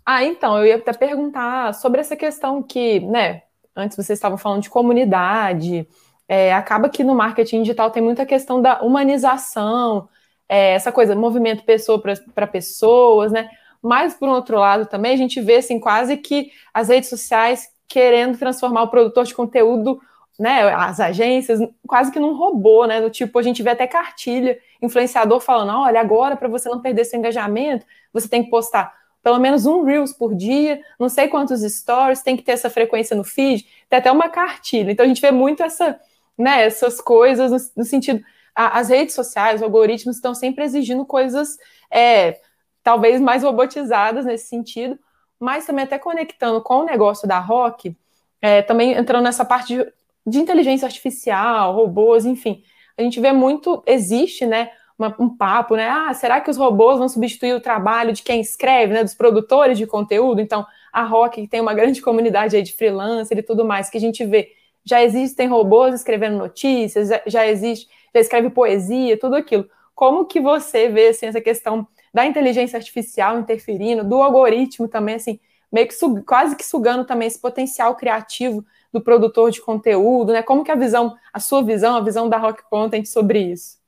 Ah, então, eu ia até perguntar sobre essa questão que, né, antes vocês estavam falando de comunidade, é, acaba que no marketing digital tem muita questão da humanização, é, essa coisa, movimento pessoa para pessoas, né? Mas, por um outro lado, também a gente vê assim, quase que as redes sociais querendo transformar o produtor de conteúdo, né, as agências, quase que num robô, né? Do tipo, a gente vê até cartilha, influenciador falando: olha, agora, para você não perder seu engajamento, você tem que postar pelo menos um Reels por dia, não sei quantos stories, tem que ter essa frequência no feed, tem até uma cartilha. Então a gente vê muito essa, né, essas coisas no, no sentido. A, as redes sociais, os algoritmos estão sempre exigindo coisas. É, talvez mais robotizadas nesse sentido, mas também até conectando com o negócio da Rock, é, também entrando nessa parte de, de, inteligência artificial, robôs, enfim. A gente vê muito, existe, né, uma, um papo, né, ah, será que os robôs vão substituir o trabalho de quem escreve, né, dos produtores de conteúdo? Então, a Rock, tem uma grande comunidade aí de freelancer e tudo mais, que a gente vê, já existem robôs escrevendo notícias, já, já existe, já escreve poesia, tudo aquilo. Como que você vê, assim, essa questão da inteligência artificial interferindo, do algoritmo também, assim, meio que quase que sugando também esse potencial criativo do produtor de conteúdo, né? Como que a visão, a sua visão, a visão da Rock Content sobre isso?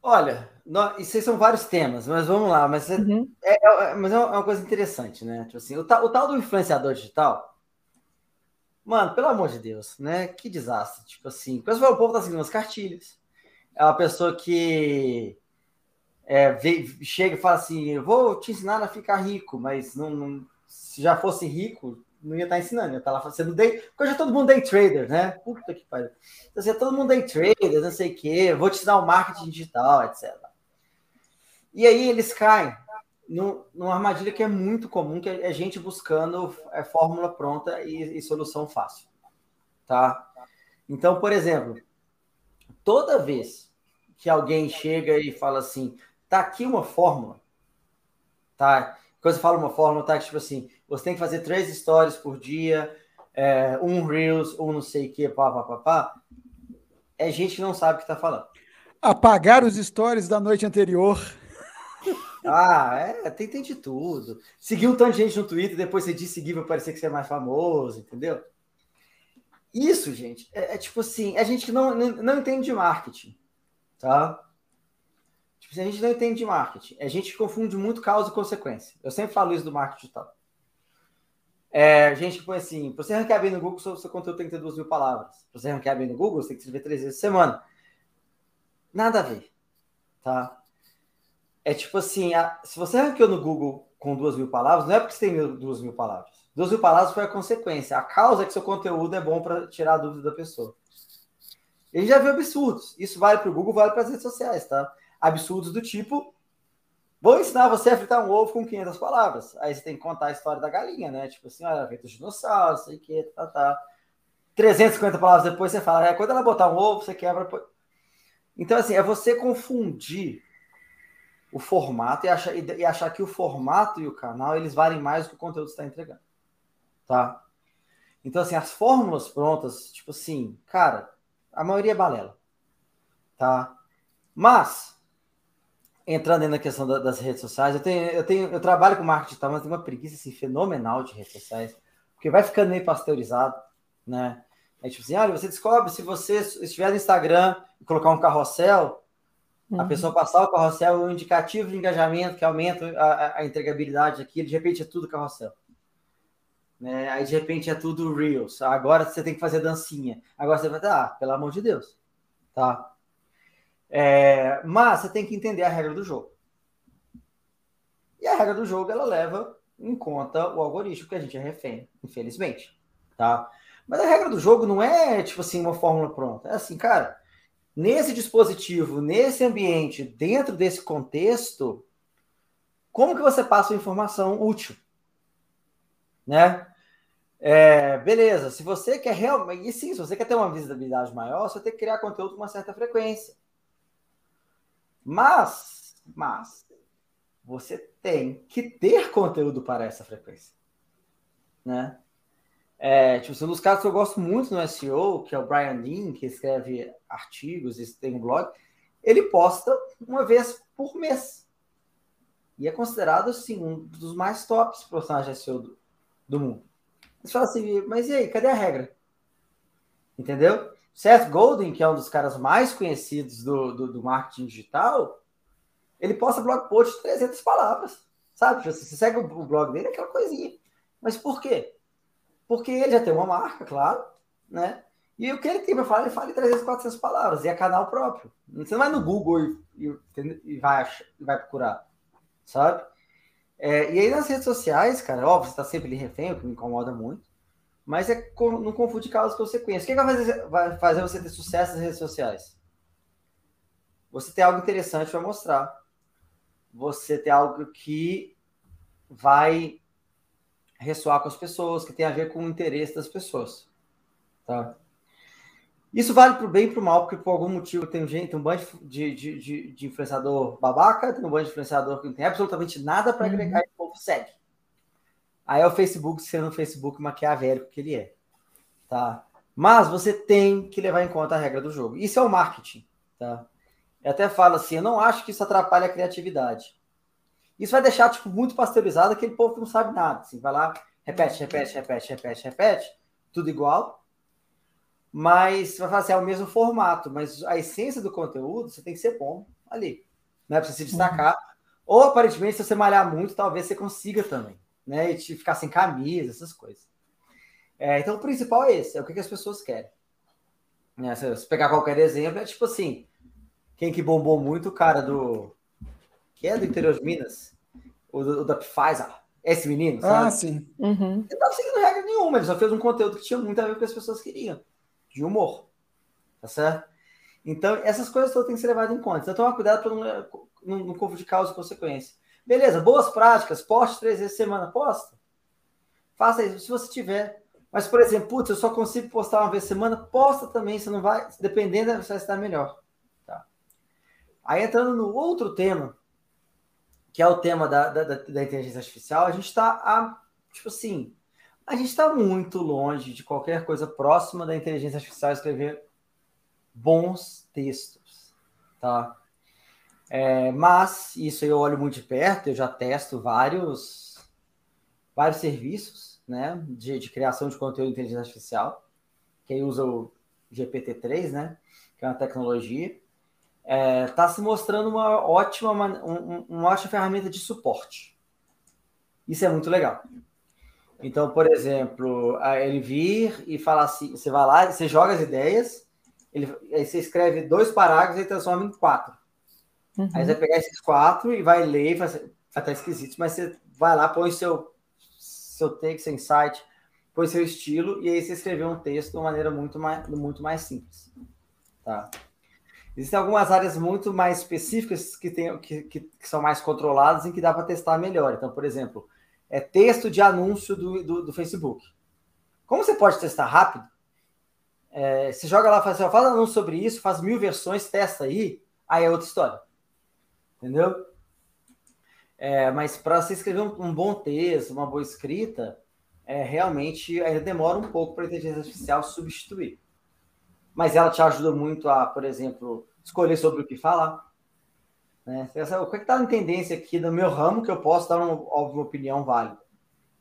Olha, isso aí são vários temas, mas vamos lá. Mas é, uhum. é, é, mas é uma coisa interessante, né? Tipo assim, o, tal, o tal do influenciador digital, mano, pelo amor de Deus, né? Que desastre. Tipo assim, o povo tá seguindo as cartilhas. É uma pessoa que é, chega e fala assim: eu vou te ensinar a ficar rico, mas não, não, se já fosse rico, não ia estar ensinando, ia estar lá fazendo day. Porque hoje é todo mundo day trader, né? Puta que pariu. Então, assim, é todo mundo day trader, não sei o quê, vou te ensinar o marketing digital, etc. E aí eles caem no, numa armadilha que é muito comum, que é gente buscando é, fórmula pronta e, e solução fácil. Tá? Então, por exemplo, toda vez que alguém chega e fala assim, Tá aqui uma fórmula, tá? Quando você fala uma fórmula, tá? Tipo assim, você tem que fazer três stories por dia, é, um Reels, um não sei o que, pá, pá, pá, pá. É gente que não sabe o que tá falando. Apagar os stories da noite anterior. Ah, é, tem, tem de tudo. Seguir um tanto de gente no Twitter, depois você diz seguir vai parecer que você é mais famoso, entendeu? Isso, gente, é, é tipo assim, é gente que não, não, não entende de marketing, tá? Tipo tipo, a gente não entende de marketing. A gente confunde muito causa e consequência. Eu sempre falo isso do marketing digital. É, gente põe assim, para você ranquear bem no Google, seu, seu conteúdo tem que ter duas mil palavras. Para você ranquear bem no Google, você tem que escrever três vezes por semana. Nada a ver, tá? É tipo assim, a, se você ranqueou no Google com duas mil palavras, não é porque você tem duas mil palavras. Duas mil palavras foi a consequência. A causa é que seu conteúdo é bom para tirar a dúvida da pessoa. Gente já viu absurdos. Isso vale para o Google, vale para as redes sociais, tá? Absurdos do tipo, vou ensinar você a fritar um ovo com 500 palavras. Aí você tem que contar a história da galinha, né? Tipo assim, olha, feito os dinossauros, sei o que, tá, tá. 350 palavras depois você fala, é, quando ela botar um ovo, você quebra. Então, assim, é você confundir o formato e achar, e achar que o formato e o canal eles valem mais do que o conteúdo está entregando. Tá? Então, assim, as fórmulas prontas, tipo assim, cara, a maioria é balela. Tá? Mas, entrando na questão da, das redes sociais, eu tenho, eu tenho, eu trabalho com marketing digital, mas tenho uma preguiça assim, fenomenal de redes sociais, porque vai ficando meio pasteurizado, né? É tipo assim, olha, você descobre se você estiver no Instagram e colocar um carrossel, Uhum. A pessoa passar o carrossel é um indicativo de engajamento que aumenta a, a entregabilidade aqui, de repente é tudo carrossel. Né? Aí de repente é tudo Reels. Agora você tem que fazer dancinha. Agora você vai, ah, pelo amor de Deus. Tá? É, mas você tem que entender a regra do jogo. E a regra do jogo ela leva em conta o algoritmo que a gente é refém, infelizmente. Tá? Mas a regra do jogo não é tipo assim uma fórmula pronta. É assim, cara, nesse dispositivo, nesse ambiente, dentro desse contexto, como que você passa informação útil? Né? É, beleza, se você quer realmente. E sim, se você quer ter uma visibilidade maior, você tem que criar conteúdo com uma certa frequência. Mas, mas, você tem que ter conteúdo para essa frequência. Né? É, tipo, um dos caras que eu gosto muito no SEO, que é o Brian Dean, que escreve artigos tem um blog, ele posta uma vez por mês. E é considerado, assim, um dos mais tops profissionais de SEO do, do mundo. Você fala assim, mas e aí, cadê a regra? Entendeu? Seth Golden, que é um dos caras mais conhecidos do, do, do marketing digital, ele posta blog post de 300 palavras, sabe? Tipo assim, você segue o blog dele, é aquela coisinha. Mas por quê? Porque ele já tem uma marca, claro, né? E o que ele tem para falar, ele fala em 300, 400 palavras, e é canal próprio. Você não vai no Google e, e, e vai, vai procurar, sabe? É, e aí nas redes sociais, cara, óbvio, você está sempre ali refém, o que me incomoda muito, mas é não confunde causa com consequência. O que, é que vai, fazer, vai fazer você ter sucesso nas redes sociais? Você ter algo interessante para mostrar. Você ter algo que vai ressoar com as pessoas, que tem a ver com o interesse das pessoas. Tá? Isso vale para o bem e para o mal, porque por algum motivo tem gente, tem um bando de, de, de, de, influenciador babaca, tem um bando de influenciador que não tem absolutamente nada para agregar uhum. e o povo segue. Aí é o Facebook sendo o Facebook maquiavélico que ele é. Tá? Mas você tem que levar em conta a regra do jogo. Isso é o marketing. Tá? Eu até falo assim, eu não acho que isso atrapalha a criatividade. Isso vai deixar tipo, muito pasteurizado aquele povo que não sabe nada. Assim, vai lá, repete, repete, repete, repete, repete, tudo igual. Mas vai falar assim, é o mesmo formato, mas a essência do conteúdo você tem que ser bom ali. Né? Pra você se destacar. Uhum. Ou aparentemente, se você malhar muito, talvez você consiga também. Né? E te ficar sem camisa, essas coisas. É, então o principal é esse, é o que, que as pessoas querem. Né? Se pegar qualquer exemplo, é tipo assim, quem que bombou muito, o cara do. Que é do interior de Minas o, o da Pfizer, esse menino, ah, sabe? Ah, sim. Uhum. Ele não estava seguindo regra nenhuma, ele só fez um conteúdo que tinha muito a ver com o que as pessoas queriam, de humor, tá certo? Então, essas coisas todas têm que ser levadas em conta. Então, tomar cuidado para não, não, não confundir causa e consequência. Beleza, boas práticas, poste três vezes por semana, posta. Faça isso, se você tiver. Mas, por exemplo, putz, eu só consigo postar uma vez por semana, posta também, você não vai, dependendo, você vai estar melhor. Tá? Aí, entrando no outro tema, que é o tema da, da, da inteligência artificial, a gente está a, tipo assim, a gente está muito longe de qualquer coisa próxima da inteligência artificial escrever bons textos, tá? É, mas isso eu olho muito de perto, eu já testo vários vários serviços, né, de, de criação de conteúdo de inteligência artificial, que aí usa o GPT-3, né, que é uma tecnologia. Está é, tá se mostrando uma ótima, uma, uma ótima ferramenta de suporte. Isso é muito legal. Então, por exemplo, ele vir e falar assim, você vai lá, você joga as ideias, ele, aí você escreve dois parágrafos e transforma em quatro. Uhum. Aí você vai pegar esses quatro e vai ler, vai, vai estar esquisito, mas você vai lá, põe seu, seu texto, seu insight, põe seu estilo, e aí você escreveu um texto de uma maneira muito mais, muito mais simples. Tá? Existem algumas áreas muito mais específicas que, tem, que, que, que são mais controladas e que dá para testar melhor. Então, por exemplo, é texto de anúncio do, do, do Facebook. Como você pode testar rápido? É, você joga lá, faz, assim, faz anúncio sobre isso, faz mil versões, testa aí, aí é outra história. Entendeu? É, mas para você escrever um, um, bom texto, uma boa escrita, é, realmente ainda demora um pouco para a inteligência artificial substituir mas ela te ajuda muito a, por exemplo, escolher sobre o que falar. Né? o que é está em tendência aqui no meu ramo que eu posso dar uma, uma opinião válida?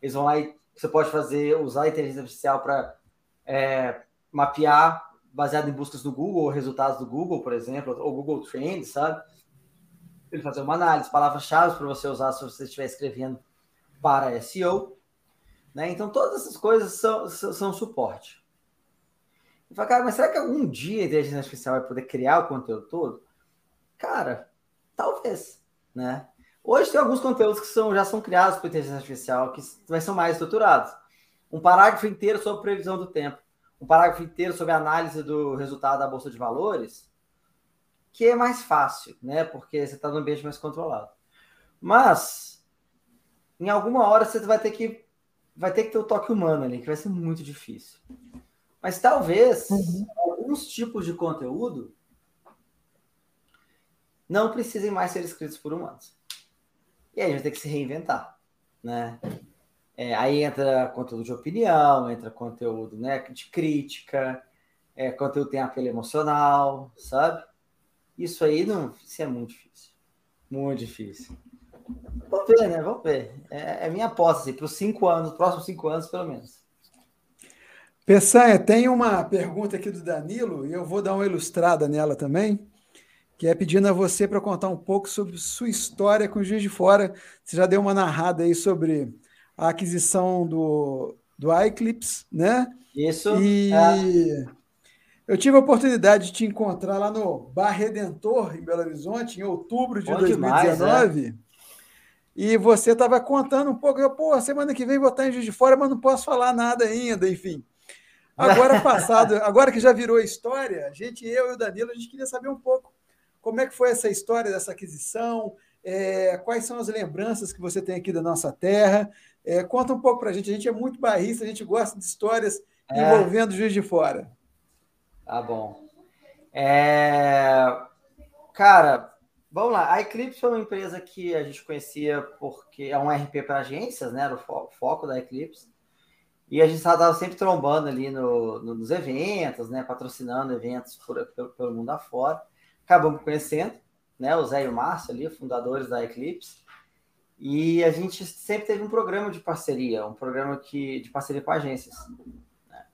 Eles vão lá e você pode fazer, usar a inteligência artificial para é, mapear baseado em buscas do Google, resultados do Google, por exemplo, ou Google Trends, sabe? Ele fazer uma análise, palavras-chave para você usar se você estiver escrevendo para SEO. Né? Então, todas essas coisas são, são, são suporte. E fala, cara, mas será que algum dia a inteligência artificial vai poder criar o conteúdo todo? Cara, talvez, né? Hoje tem alguns conteúdos que são, já são criados por inteligência artificial que vai ser mais estruturados. Um parágrafo inteiro sobre previsão do tempo, um parágrafo inteiro sobre análise do resultado da bolsa de valores, que é mais fácil, né? Porque você está no ambiente mais controlado. Mas em alguma hora você vai ter que vai ter que ter o toque humano ali, que vai ser muito difícil. Mas talvez uhum. alguns tipos de conteúdo não precisem mais ser escritos por humanos. E aí a gente ter que se reinventar, né? É, aí entra conteúdo de opinião, entra conteúdo né, de crítica, é, conteúdo tem apelo emocional, sabe? Isso aí não, isso é muito difícil. Muito difícil. Vamos ver, né? Vamos ver. É, é minha aposta, assim, para os cinco anos, próximos cinco anos, pelo menos. Peçanha, tem uma pergunta aqui do Danilo e eu vou dar uma ilustrada nela também, que é pedindo a você para contar um pouco sobre sua história com o Juiz de Fora. Você já deu uma narrada aí sobre a aquisição do, do iClips, né? Isso. E é. eu tive a oportunidade de te encontrar lá no Bar Redentor, em Belo Horizonte, em outubro de Bom 2019. Demais, é. E você estava contando um pouco, eu, pô, semana que vem vou estar em Juiz de Fora, mas não posso falar nada ainda, enfim. Agora passado, agora que já virou história, a gente, eu e o Danilo, a gente queria saber um pouco como é que foi essa história dessa aquisição, é, quais são as lembranças que você tem aqui da nossa terra. É, conta um pouco para a gente. A gente é muito barrista, a gente gosta de histórias é. envolvendo Juiz de Fora. Tá bom. É... Cara, vamos lá. A Eclipse foi uma empresa que a gente conhecia porque é um RP para agências, né? Era o foco da Eclipse. E a gente estava sempre trombando ali no, no, nos eventos, né? Patrocinando eventos por, pelo, pelo mundo afora. Acabamos conhecendo, né? O Zé e o Márcio ali, fundadores da Eclipse. E a gente sempre teve um programa de parceria, um programa que, de parceria com agências. Né?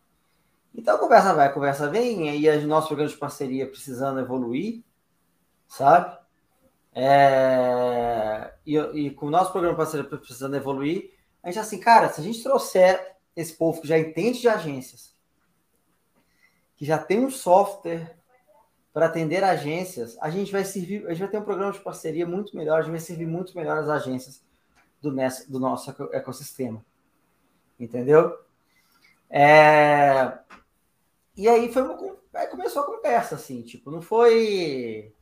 Então conversa vai, conversa vem, e o nosso programa de parceria precisando evoluir, sabe? É... E, e, com o nosso programa de parceria precisando evoluir, a gente assim, cara, se a gente trouxer esse povo que já entende de agências, que já tem um software para atender agências, a gente vai servir, a gente vai ter um programa de parceria muito melhor, a gente vai servir muito melhor as agências do, do nosso ecossistema. Entendeu? É... E aí foi uma, aí começou a conversa, assim, tipo, não foi.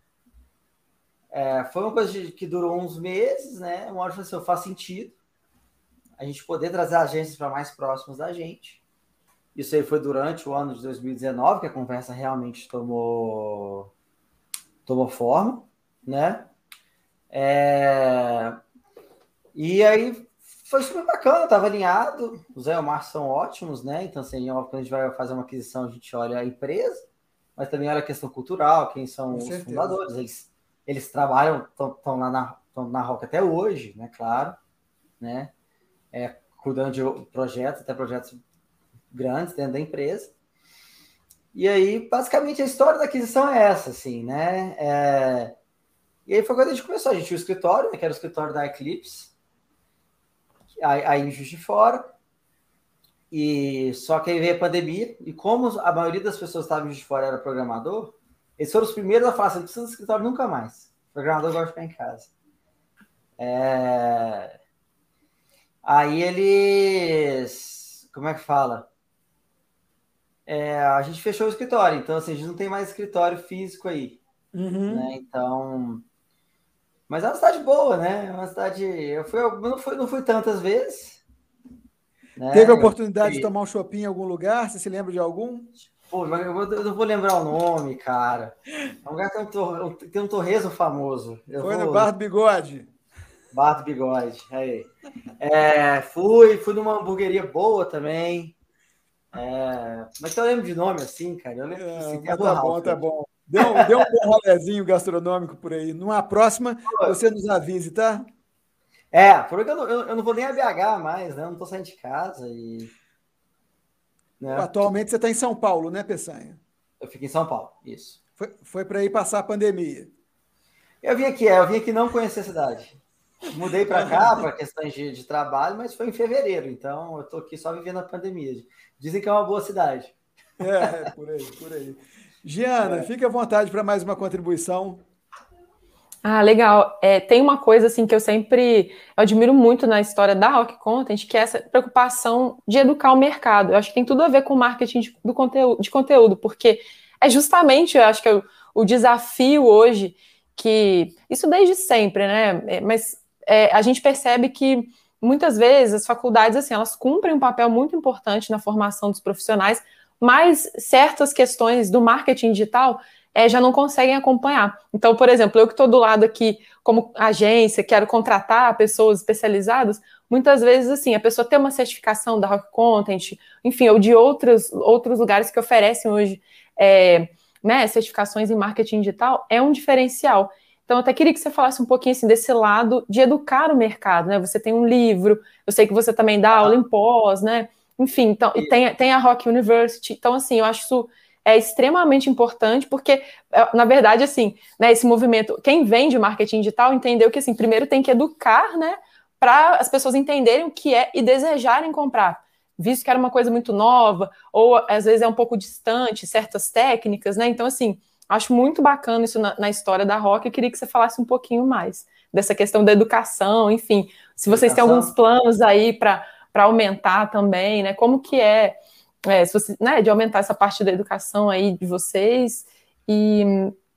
É, foi uma coisa que durou uns meses, né? Uma hora eu falei assim, faz sentido a gente poder trazer agências para mais próximos da gente. Isso aí foi durante o ano de 2019 que a conversa realmente tomou, tomou forma, né? É... E aí foi super bacana, estava alinhado. O Zé e o Márcio são ótimos, né? Então, assim, quando a gente vai fazer uma aquisição, a gente olha a empresa, mas também olha a questão cultural, quem são Com os certeza. fundadores. Eles, eles trabalham, estão lá na, na Roca até hoje, né? Claro, né? É, cuidando de projetos, até projetos grandes dentro da empresa. E aí, basicamente, a história da aquisição é essa, assim, né? É... E aí foi quando a gente começou. A gente tinha o escritório, né, que era o escritório da Eclipse, aí em Juiz de Fora. E só que aí veio a pandemia, e como a maioria das pessoas que estavam de Fora era programador, eles foram os primeiros a falar assim, não precisa do escritório nunca mais. O programador gosta de ficar em casa. É... Aí eles. Como é que fala? É, a gente fechou o escritório, então assim, a gente não tem mais escritório físico aí. Uhum. Né? Então. Mas é uma cidade boa, né? É uma cidade. Eu, fui, eu não, fui, não fui tantas vezes. Né? Teve a oportunidade eu... de tomar um shopping em algum lugar? Você se lembra de algum? Pô, eu, vou, eu não vou lembrar o nome, cara. É um lugar que tem um, tem um torresmo famoso. Eu Foi vou... no Bar do Bigode. Bar do Bigode, aí. É, fui, fui numa hamburgueria boa também. É, mas eu lembro de nome assim, cara. Eu lembro é, tá bom, tá bom. Deu, deu um bom rolezinho gastronômico por aí. Numa próxima, você nos avise, tá? É, porque eu não, eu não vou nem a BH mais, né? Eu não tô saindo de casa e né? Atualmente você está em São Paulo, né, Peçanha? Eu fico em São Paulo, isso. Foi, foi para ir passar a pandemia. Eu vim aqui, é, eu vim aqui não conhecer a cidade. Mudei para cá para questões de, de, trabalho, mas foi em fevereiro, então eu estou aqui só vivendo a pandemia. Dizem que é uma boa cidade. É, por aí, por aí. Giana, é. fique à vontade para mais uma contribuição. Ah, legal. É, tem uma coisa assim que eu sempre eu admiro muito na história da Rock Content, que é essa preocupação de educar o mercado. Eu acho que tem tudo a ver com o marketing de, do conteúdo, de conteúdo, porque é justamente, eu acho que é o, o desafio hoje que isso desde sempre, né? É, mas é, a gente percebe que muitas vezes as faculdades assim elas cumprem um papel muito importante na formação dos profissionais, mas certas questões do marketing digital é, já não conseguem acompanhar. Então, por exemplo, eu que estou do lado aqui como agência, quero contratar pessoas especializadas, muitas vezes, assim, a pessoa tem uma certificação da Rock Content, enfim, ou de outros, outros lugares que oferecem hoje é, né, certificações em marketing digital, é um diferencial. Então, eu até queria que você falasse um pouquinho assim, desse lado de educar o mercado, né? Você tem um livro, eu sei que você também dá aula em pós, né? Enfim, então, e tem, tem a Rock University. Então, assim, eu acho isso é extremamente importante, porque, é, na verdade, assim, né, esse movimento, quem vende marketing digital entendeu que, assim, primeiro tem que educar, né, para as pessoas entenderem o que é e desejarem comprar, visto que era uma coisa muito nova, ou às vezes é um pouco distante, certas técnicas, né, então, assim, acho muito bacana isso na, na história da Rock, eu queria que você falasse um pouquinho mais dessa questão da educação, enfim, se vocês educação. têm alguns planos aí para aumentar também, né, como que é é, você, né, de aumentar essa parte da educação aí de vocês e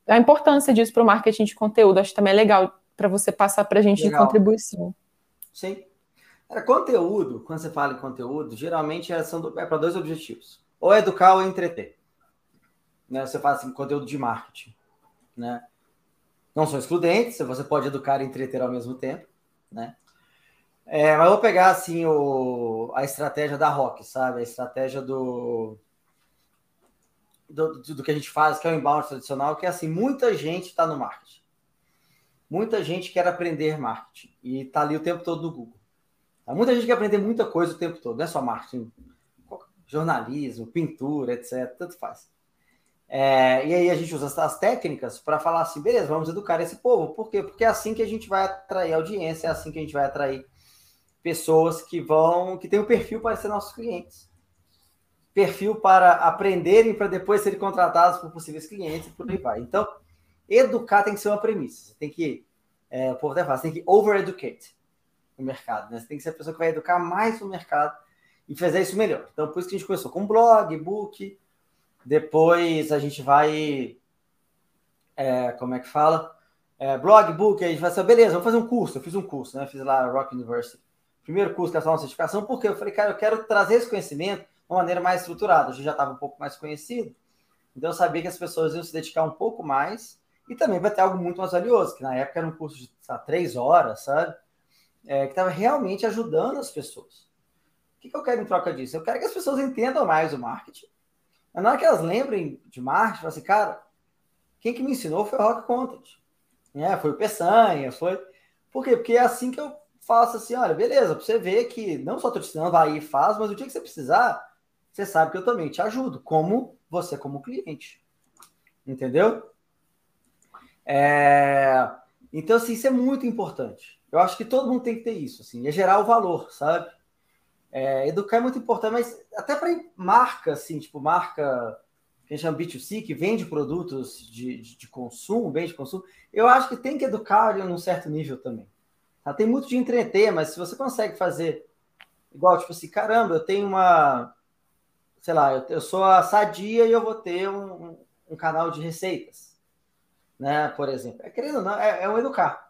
a importância disso para o marketing de conteúdo. Acho também é legal para você passar para a gente legal. de contribuição. Sim. Era conteúdo, quando você fala em conteúdo, geralmente é, é para dois objetivos: ou educar ou entreter. Né? Você faz assim, conteúdo de marketing. Né? Não são excludentes, você pode educar e entreter ao mesmo tempo. Né? É, mas eu vou pegar assim o, a estratégia da Rock, sabe? A estratégia do, do, do que a gente faz, que é o inbound tradicional, que é assim, muita gente está no marketing. Muita gente quer aprender marketing e está ali o tempo todo no Google. Muita gente quer aprender muita coisa o tempo todo, não é só marketing, jornalismo, pintura, etc. Tanto faz. É, e aí a gente usa as técnicas para falar assim, beleza, vamos educar esse povo. Por quê? Porque é assim que a gente vai atrair audiência, é assim que a gente vai atrair pessoas que vão, que têm o um perfil para ser nossos clientes. Perfil para aprenderem para depois serem contratados por possíveis clientes e por aí vai. Então, educar tem que ser uma premissa. Você tem que, é, o povo até fala, você tem que over-educate o mercado. Né? Você tem que ser a pessoa que vai educar mais o mercado e fazer isso melhor. Então, por isso que a gente começou com blog, book, depois a gente vai, é, como é que fala? É, blog, book, a gente vai assim, beleza, vamos fazer um curso. Eu fiz um curso, né? fiz lá Rock University primeiro curso que é só uma certificação, porque eu falei, cara, eu quero trazer esse conhecimento de uma maneira mais estruturada. A gente já estava um pouco mais conhecido, então eu sabia que as pessoas iam se dedicar um pouco mais e também vai ter algo muito mais valioso, que na época era um curso de sabe, três horas, sabe? É, que estava realmente ajudando as pessoas. O que, que eu quero em troca disso? Eu quero que as pessoas entendam mais o marketing, mas na hora que elas lembrem de marketing, assim, cara, quem que me ensinou foi o Rock Content. É, foi o Peçanha, foi. Por quê? Porque é assim que eu faça assim, olha, beleza, pra você ver que não só tô te ensinando, vai e faz, mas o dia que você precisar, você sabe que eu também te ajudo, como você como cliente. Entendeu? É... Então, assim, isso é muito importante. Eu acho que todo mundo tem que ter isso, assim, é gerar o valor, sabe? É, educar é muito importante, mas até para marca, assim, tipo, marca que a gente chama B2C, que vende produtos de, de, de, consumo, bem de consumo, eu acho que tem que educar em um certo nível também. Tá? Tem muito de entreter, mas se você consegue fazer igual, tipo assim, caramba, eu tenho uma, sei lá, eu, eu sou a Sadia e eu vou ter um, um, um canal de receitas, né, por exemplo. É querendo ou não, é, é um educar.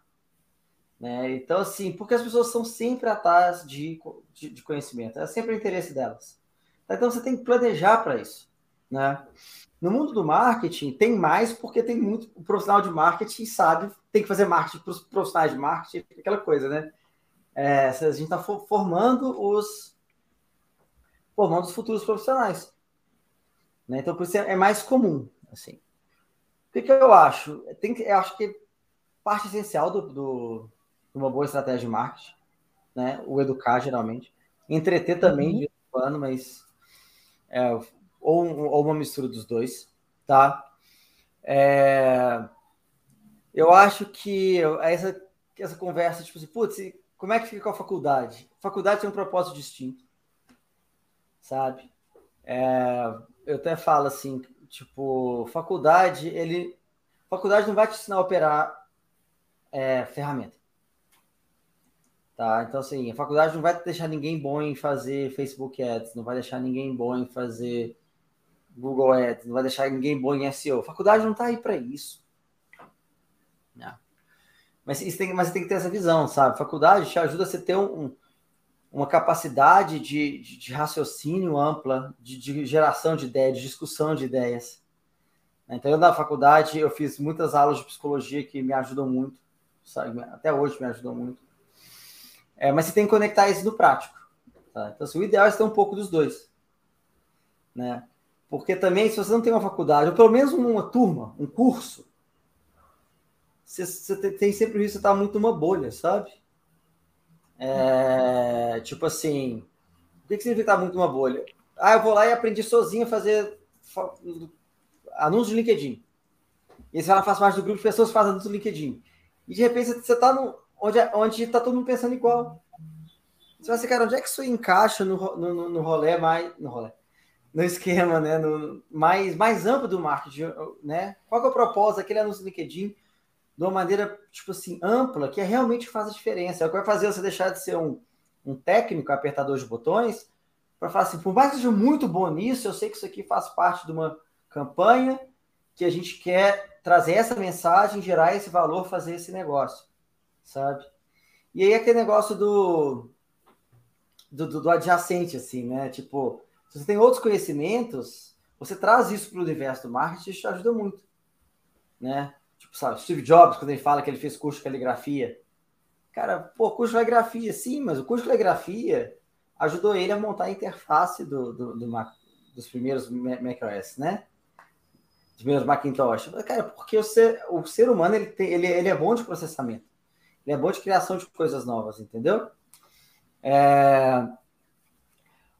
Né? Então, assim, porque as pessoas são sempre atrás de, de, de conhecimento, é sempre o interesse delas. Então, você tem que planejar para isso. Né? No mundo do marketing, tem mais porque tem muito. O profissional de marketing sabe, tem que fazer marketing para os profissionais de marketing, aquela coisa, né? É, a gente está formando os formando os futuros profissionais. Né? Então, por isso é, é mais comum. Assim. O que, que eu acho? Tem eu acho que parte essencial do, do, uma boa estratégia de marketing, né? o educar, geralmente. Entreter também, uhum. de ano, mas é, ou, ou uma mistura dos dois, tá? É, eu acho que essa, essa conversa, tipo assim, putz, como é que fica com a faculdade? Faculdade tem um propósito distinto, sabe? É, eu até falo assim, tipo, faculdade, ele. Faculdade não vai te ensinar a operar é, ferramenta. Tá? Então, assim, a faculdade não vai deixar ninguém bom em fazer Facebook Ads, não vai deixar ninguém bom em fazer Google Ads, não vai deixar ninguém bom em SEO. A faculdade não está aí para isso. Mas, isso tem, mas tem que ter essa visão, sabe? A faculdade te ajuda a você ter um, uma capacidade de, de, de raciocínio ampla, de, de, geração de ideias, de discussão de ideias. Então, eu na faculdade, eu fiz muitas aulas de psicologia que me ajudam muito, sabe? até hoje me ajudam muito. É, mas você tem que conectar isso no prático. Tá? Então, assim, o ideal é ter um pouco dos dois. Né? Porque também, se você não tem uma faculdade, ou pelo menos uma turma, um curso, você, você tem sempre o risco de estar muito numa bolha, sabe? É, tipo assim, o que, que significa estar muito numa bolha? Ah, eu vou lá e aprendi sozinho a fazer anúncio de LinkedIn. E você faz parte do grupo de pessoas que fazem anúncio do LinkedIn. E de repente você está onde, onde tá todo mundo pensando igual. Você vai ser, cara, onde é que isso encaixa no, no, no rolê mais. No rolê no esquema, né, no mais, mais amplo do marketing, né? Qual é o propósito daquele anúncio do LinkedIn de uma maneira, tipo assim, ampla, que é realmente faz a diferença. É o que vai fazer você deixar de ser um, um técnico apertador de botões para falar assim, por mais que seja muito bom nisso, eu sei que isso aqui faz parte de uma campanha que a gente quer trazer essa mensagem, gerar esse valor, fazer esse negócio, sabe? E aí aquele negócio do, do, do adjacente, assim, né? Tipo, se você tem outros conhecimentos, você traz isso para o universo do marketing, isso te ajuda muito. Né? Tipo, sabe, Steve Jobs, quando ele fala que ele fez curso de caligrafia. Cara, pô, curso de caligrafia, sim, mas o curso de caligrafia ajudou ele a montar a interface do, do, do Mac, dos primeiros macOS, né? Dos primeiros Macintosh. Cara, porque o ser, o ser humano ele, tem, ele, ele é bom de processamento. Ele é bom de criação de coisas novas, entendeu? É...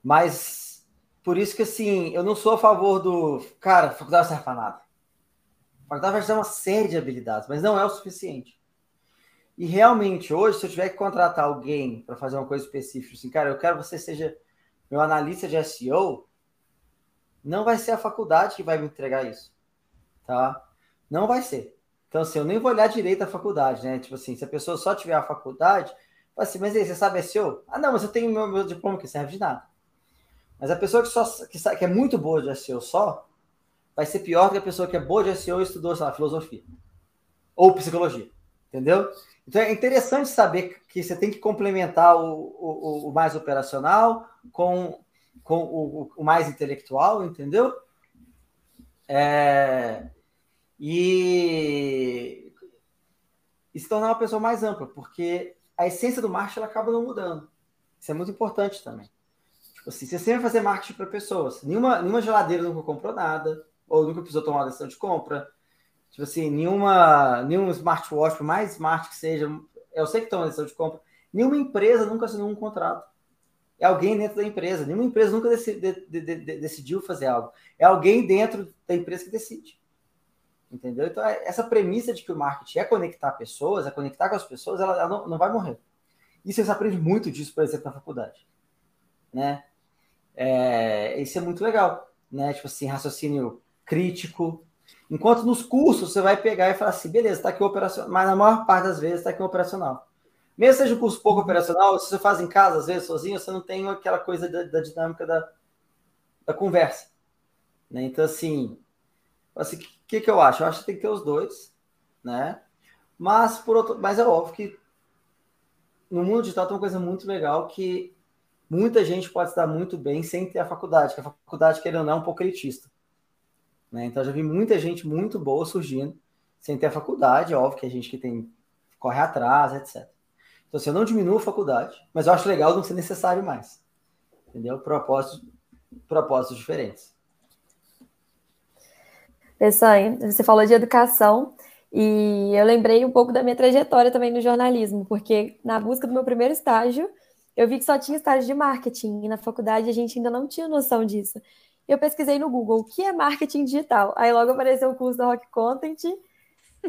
Mas por isso que, assim, eu não sou a favor do. Cara, faculdade não serve para nada. Faculdade vai te dar uma série de habilidades, mas não é o suficiente. E realmente, hoje, se eu tiver que contratar alguém para fazer uma coisa específica, assim, cara, eu quero que você seja meu analista de SEO, não vai ser a faculdade que vai me entregar isso. Tá? Não vai ser. Então, assim, eu nem vou olhar direito a faculdade, né? Tipo assim, se a pessoa só tiver a faculdade, assim, mas aí, você sabe SEO? Ah, não, mas eu tenho meu, meu diploma que serve de nada. Mas a pessoa que, só, que, que é muito boa de SEO só, vai ser pior que a pessoa que é boa de SEO e estudou, sei lá, filosofia. Ou psicologia. Entendeu? Então é interessante saber que você tem que complementar o, o, o mais operacional com, com o, o mais intelectual, entendeu? É, e, se tornar uma pessoa mais ampla, porque a essência do marketing ela acaba não mudando. Isso é muito importante também. Tipo assim, você sempre vai fazer marketing para pessoas. Nenhuma, nenhuma geladeira nunca comprou nada, ou nunca precisou tomar uma decisão de compra. Tipo assim, nenhuma, nenhum smartwatch, por mais smart que seja, eu sei que toma decisão de compra. Nenhuma empresa nunca assinou um contrato. é alguém dentro da empresa. Nenhuma empresa nunca de, de, de, decidiu fazer algo. É alguém dentro da empresa que decide. Entendeu? Então, é, essa premissa de que o marketing é conectar pessoas, é conectar com as pessoas, ela, ela não, não, vai morrer. Isso você aprende muito disso, por exemplo, na faculdade. Né? É, isso é muito legal. Né? Tipo assim, raciocínio crítico. Enquanto nos cursos você vai pegar e falar assim, beleza, está aqui o operacional, mas na maior parte das vezes está aqui o operacional. Mesmo seja um curso pouco operacional, se você faz em casa, às vezes, sozinho, você não tem aquela coisa da, da dinâmica da, da conversa. Né? Então, assim, assim, o que, que eu acho? Eu acho que tem que ter os dois, né? Mas, por outro, mas é óbvio que no mundo digital tem uma coisa muito legal que muita gente pode estar muito bem sem ter a faculdade, que a faculdade, querendo ou não, é um pouco elitista. Né? Então, já vi muita gente muito boa surgindo sem ter a faculdade, óbvio que a gente que tem corre atrás, etc. Então, assim, eu não diminuo a faculdade, mas eu acho legal não ser necessário mais. Entendeu? Propósitos, propósitos diferentes. Pessoal, você falou de educação e eu lembrei um pouco da minha trajetória também no jornalismo, porque na busca do meu primeiro estágio, eu vi que só tinha estágio de marketing e na faculdade a gente ainda não tinha noção disso. Eu pesquisei no Google o que é marketing digital. Aí logo apareceu o curso da Rock Content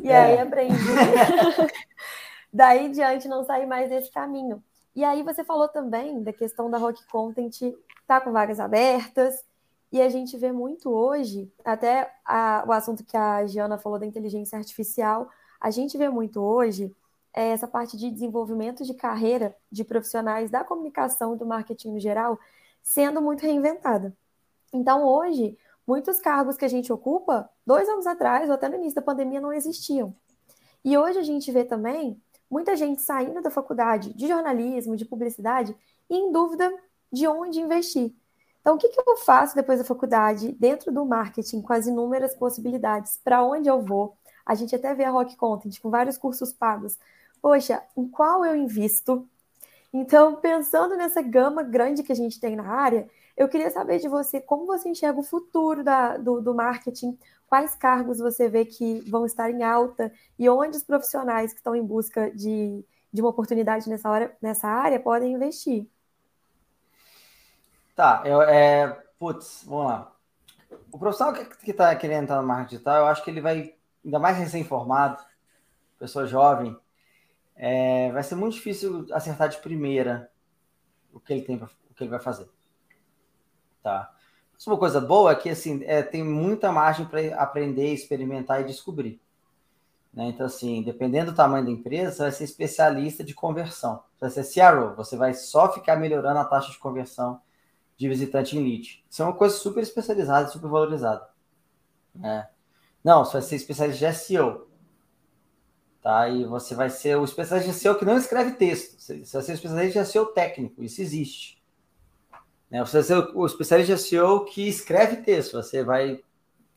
e aí é. aprendi. Daí em diante não sair mais desse caminho. E aí você falou também da questão da Rock Content tá com vagas abertas, e a gente vê muito hoje, até a, o assunto que a Giana falou da inteligência artificial, a gente vê muito hoje é, essa parte de desenvolvimento de carreira de profissionais da comunicação e do marketing no geral sendo muito reinventada. Então, hoje, muitos cargos que a gente ocupa, dois anos atrás, ou até no início da pandemia, não existiam. E hoje a gente vê também muita gente saindo da faculdade de jornalismo, de publicidade, em dúvida de onde investir. Então, o que, que eu faço depois da faculdade, dentro do marketing, com as inúmeras possibilidades? Para onde eu vou? A gente até vê a Rock Content com vários cursos pagos. Poxa, em qual eu invisto? Então, pensando nessa gama grande que a gente tem na área, eu queria saber de você como você enxerga o futuro da, do, do marketing, quais cargos você vê que vão estar em alta e onde os profissionais que estão em busca de, de uma oportunidade nessa, hora, nessa área podem investir. Tá, eu, é, putz, vamos lá. O profissional que está querendo entrar no marketing digital, eu acho que ele vai, ainda mais recém-formado, pessoa jovem, é, vai ser muito difícil acertar de primeira o que ele tem, o que ele vai fazer. Tá? uma coisa boa é que assim, é, tem muita margem para aprender, experimentar e descobrir. Né? Então, assim, dependendo do tamanho da empresa, você vai ser especialista de conversão. Você vai ser CRO, você vai só ficar melhorando a taxa de conversão de visitante em lead. Isso é uma coisa super especializada, super valorizada. Né? Não, você vai ser especialista de SEO. Tá? E você vai ser o especialista de SEO que não escreve texto. Você vai ser o especialista de SEO técnico. Isso existe. Né? Você vai ser o especialista de SEO que escreve texto. Você vai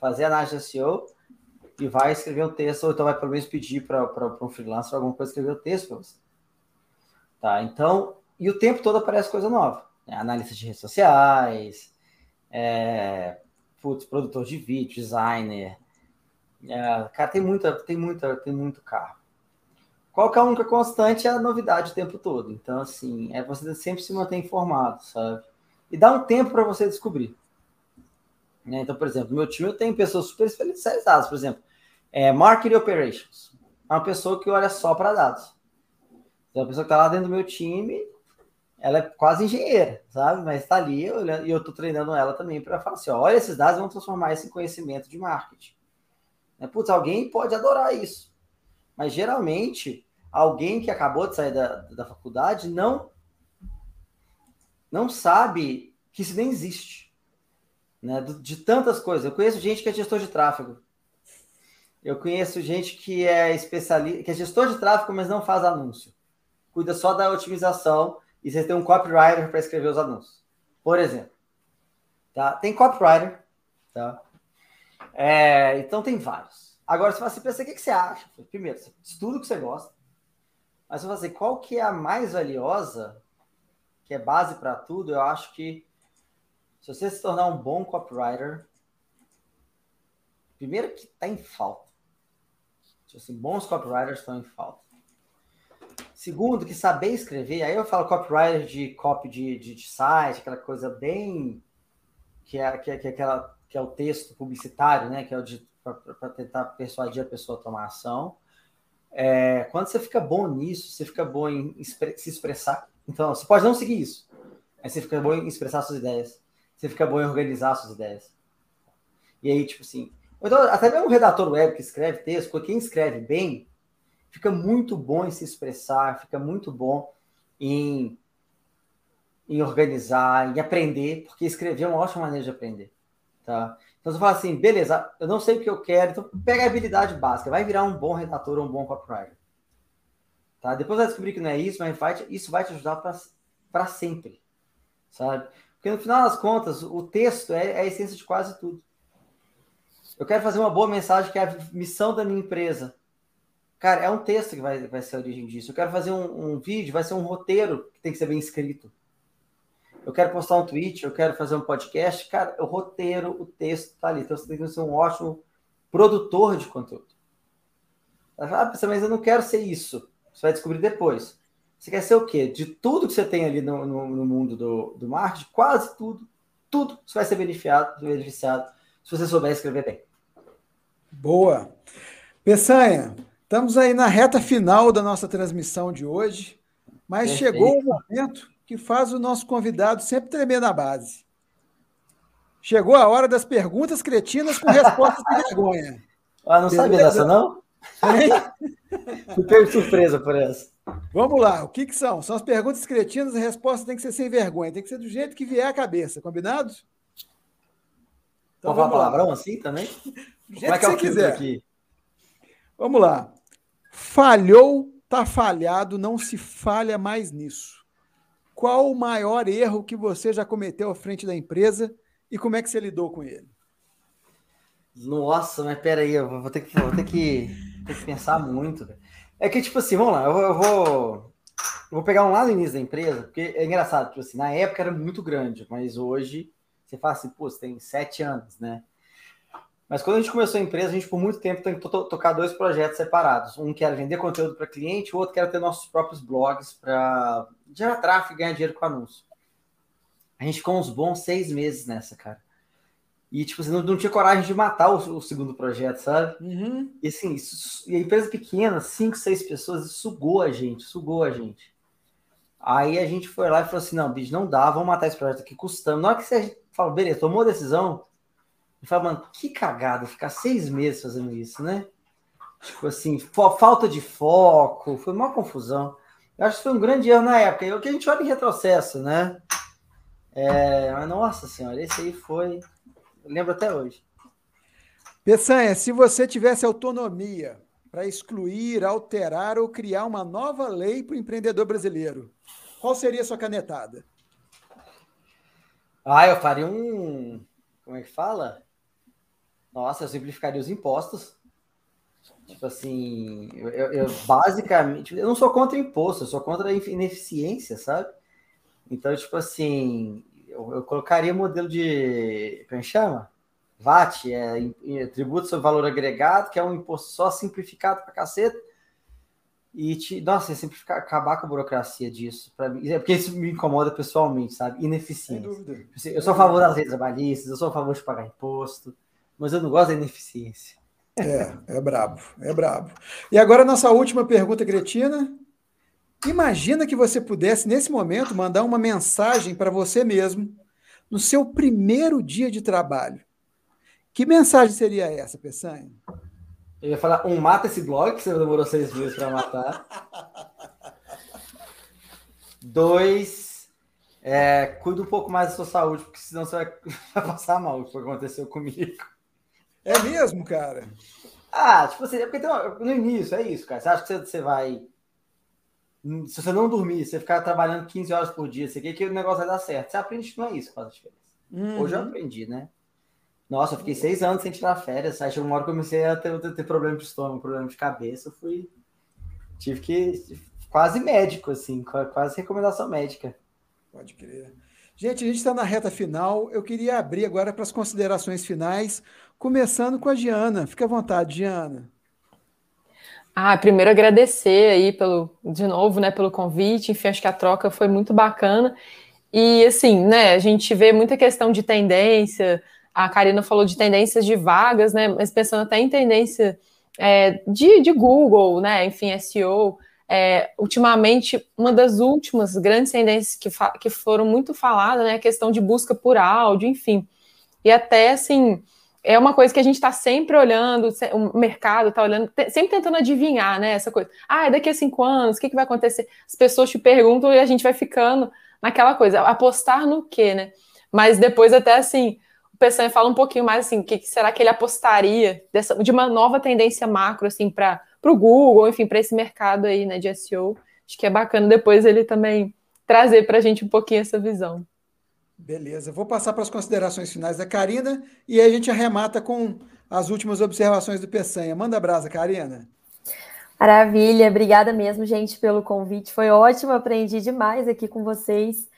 fazer análise de SEO e vai escrever um texto, ou então vai pelo menos pedir para um freelancer alguma coisa escrever o texto para você. Tá? Então, e o tempo todo aparece coisa nova. Né? Analista de redes sociais, é, putz, produtor de vídeo, designer. É, cara, tem muita, tem muita, tem muito carro. Qual que é a única constante é a novidade o tempo todo. Então, assim, é você sempre se manter informado, sabe? e dá um tempo para você descobrir. Né? Então, por exemplo, meu time eu tenho pessoas super especializadas, por exemplo, é, Marketing Operations. É uma pessoa que olha só para dados. Então, a pessoa que está lá dentro do meu time, ela é quase engenheira, sabe? Mas está ali e eu estou treinando ela também para falar assim: ó, olha esses dados, vamos transformar isso em conhecimento de marketing. Né? Putz, alguém pode adorar isso. Mas geralmente, alguém que acabou de sair da, da faculdade não não sabe que isso nem existe. Né? De tantas coisas. Eu conheço gente que é gestor de tráfego. Eu conheço gente que é especialista, que é gestor de tráfego, mas não faz anúncio. Cuida só da otimização e você tem um copywriter para escrever os anúncios. Por exemplo. Tá? Tem copywriter. Tá? É, então tem vários. Agora, se você pensa, o que, que você acha? Primeiro, estuda o que você gosta. Mas se você qual que é a mais valiosa, que é base para tudo, eu acho que se você se tornar um bom copywriter, primeiro que está em falta. Tipo assim, bons copywriters estão em falta. Segundo, que saber escrever, aí eu falo copywriter de copy de, de, de site, aquela coisa bem. que é, que é, que é, aquela, que é o texto publicitário, né? Que é o para tentar persuadir a pessoa a tomar ação. É, quando você fica bom nisso, você fica bom em se expressar. Então, você pode não seguir isso, mas você fica bom em expressar suas ideias. Você fica bom em organizar suas ideias. E aí, tipo assim. Então, até mesmo um redator web que escreve texto, quem escreve bem, fica muito bom em se expressar, fica muito bom em, em organizar, em aprender, porque escrever é uma ótima maneira de aprender. Tá? Então você fala assim, beleza, eu não sei o que eu quero, então pega a habilidade básica, vai virar um bom redator ou um bom copywriter. Tá? Depois vai descobrir que não é isso, mas vai, isso vai te ajudar para sempre. Sabe? Porque no final das contas, o texto é, é a essência de quase tudo. Eu quero fazer uma boa mensagem que é a missão da minha empresa. Cara, é um texto que vai, vai ser a origem disso. Eu quero fazer um, um vídeo, vai ser um roteiro que tem que ser bem escrito. Eu quero postar um tweet, eu quero fazer um podcast. Cara, o roteiro, o texto tá ali. Então você tem que ser um ótimo produtor de conteúdo. Ah, mas eu não quero ser isso. Você vai descobrir depois. Você quer ser o quê? De tudo que você tem ali no, no, no mundo do, do marketing, quase tudo, tudo você vai ser beneficiado, beneficiado se você souber escrever bem. Boa. Peçanha, Estamos aí na reta final da nossa transmissão de hoje, mas Perfeito. chegou o momento que faz o nosso convidado sempre tremer na base. Chegou a hora das perguntas cretinas com respostas de vergonha. Ah, não Beleza? sabia dessa, não? Pego surpresa por essa. Vamos lá, o que, que são? São as perguntas cretinas, a resposta tem que ser sem vergonha, tem que ser do jeito que vier a cabeça, combinado? Então, Pode falar palavrão assim também? Do jeito Como é que, que você quiser. Aqui? Vamos lá. Falhou, tá falhado, não se falha mais nisso. Qual o maior erro que você já cometeu à frente da empresa e como é que você lidou com ele? Nossa, mas peraí, eu vou ter que, vou ter que, ter que pensar muito. É que, tipo assim, vamos lá, eu vou, eu vou, eu vou pegar um lá no início da empresa, porque é engraçado, tipo assim, na época era muito grande, mas hoje você fala assim, pô, você tem sete anos, né? Mas quando a gente começou a empresa, a gente por muito tempo tentou tocar dois projetos separados. Um que era vender conteúdo para cliente, o outro que era ter nossos próprios blogs para gerar tráfego e ganhar dinheiro com anúncio. A gente ficou uns bons seis meses nessa, cara. E, tipo, você não, não tinha coragem de matar o, o segundo projeto, sabe? Uhum. E assim, isso, e a empresa pequena, cinco, seis pessoas, sugou a gente, sugou a gente. Aí a gente foi lá e falou assim: não, bicho, não dá, vamos matar esse projeto aqui custando. Na hora que você fala, beleza, tomou a decisão, e fala, mano, que cagada ficar seis meses fazendo isso, né? Tipo assim, falta de foco, foi uma confusão. Eu acho que foi um grande erro na época. E o que a gente olha em retrocesso, né? É, mas nossa senhora, esse aí foi. Eu lembro até hoje. Peçanha, se você tivesse autonomia para excluir, alterar ou criar uma nova lei para o empreendedor brasileiro, qual seria a sua canetada? Ah, eu faria um. Como é que fala? Nossa, eu simplificaria os impostos. Tipo assim, eu, eu, basicamente, eu não sou contra imposto, eu sou contra a ineficiência, sabe? Então, tipo assim, eu, eu colocaria modelo de. Como é chama? VAT, é, é tributo sobre valor agregado, que é um imposto só simplificado pra caceta. E, te, nossa, simplificar, acabar com a burocracia disso, para mim, é porque isso me incomoda pessoalmente, sabe? Ineficiência. Eu sou a favor das leis trabalhistas, eu sou a favor de pagar imposto, mas eu não gosto da ineficiência. É, é brabo, é brabo. E agora, nossa última pergunta, Cretina. Imagina que você pudesse, nesse momento, mandar uma mensagem para você mesmo no seu primeiro dia de trabalho. Que mensagem seria essa, Peçanha? Eu ia falar, um, mata esse blog que você demorou seis meses para matar. Dois, é, cuida um pouco mais da sua saúde, porque senão você vai, vai passar mal, o que aconteceu comigo. É mesmo, cara? Ah, tipo assim, é porque no início é isso, cara. Você acha que você, vai. Se você não dormir, você ficar trabalhando 15 horas por dia, você quer que o negócio vai dar certo. Você aprende que não é isso que faz a diferença. Uhum. Hoje eu aprendi, né? Nossa, eu fiquei seis anos sem tirar férias. Aí chegou uma hora que eu comecei a ter, ter, ter problema de estômago, problema de cabeça. Eu fui. Tive que. Quase médico, assim, quase recomendação médica. Pode crer. Gente, a gente está na reta final. Eu queria abrir agora para as considerações finais. Começando com a Diana. Fique à vontade, Diana. Ah, primeiro agradecer aí pelo, de novo, né, pelo convite. Enfim, acho que a troca foi muito bacana. E assim, né, a gente vê muita questão de tendência. A Karina falou de tendências de vagas, né? Mas pensando até em tendência é, de, de Google, né? Enfim, SEO. É, ultimamente, uma das últimas grandes tendências que, que foram muito faladas, né? A questão de busca por áudio, enfim. E até assim é uma coisa que a gente está sempre olhando, o mercado está olhando, sempre tentando adivinhar, né? Essa coisa. Ah, daqui a cinco anos, o que, que vai acontecer? As pessoas te perguntam e a gente vai ficando naquela coisa, apostar no quê, né? Mas depois, até assim, o Pessanha fala um pouquinho mais assim, o que, que será que ele apostaria dessa, de uma nova tendência macro, assim, para o Google, enfim, para esse mercado aí, né, de SEO. Acho que é bacana depois ele também trazer para a gente um pouquinho essa visão. Beleza, vou passar para as considerações finais da Karina e aí a gente arremata com as últimas observações do Peçanha. Manda brasa, Karina. Maravilha, obrigada mesmo, gente, pelo convite. Foi ótimo, aprendi demais aqui com vocês.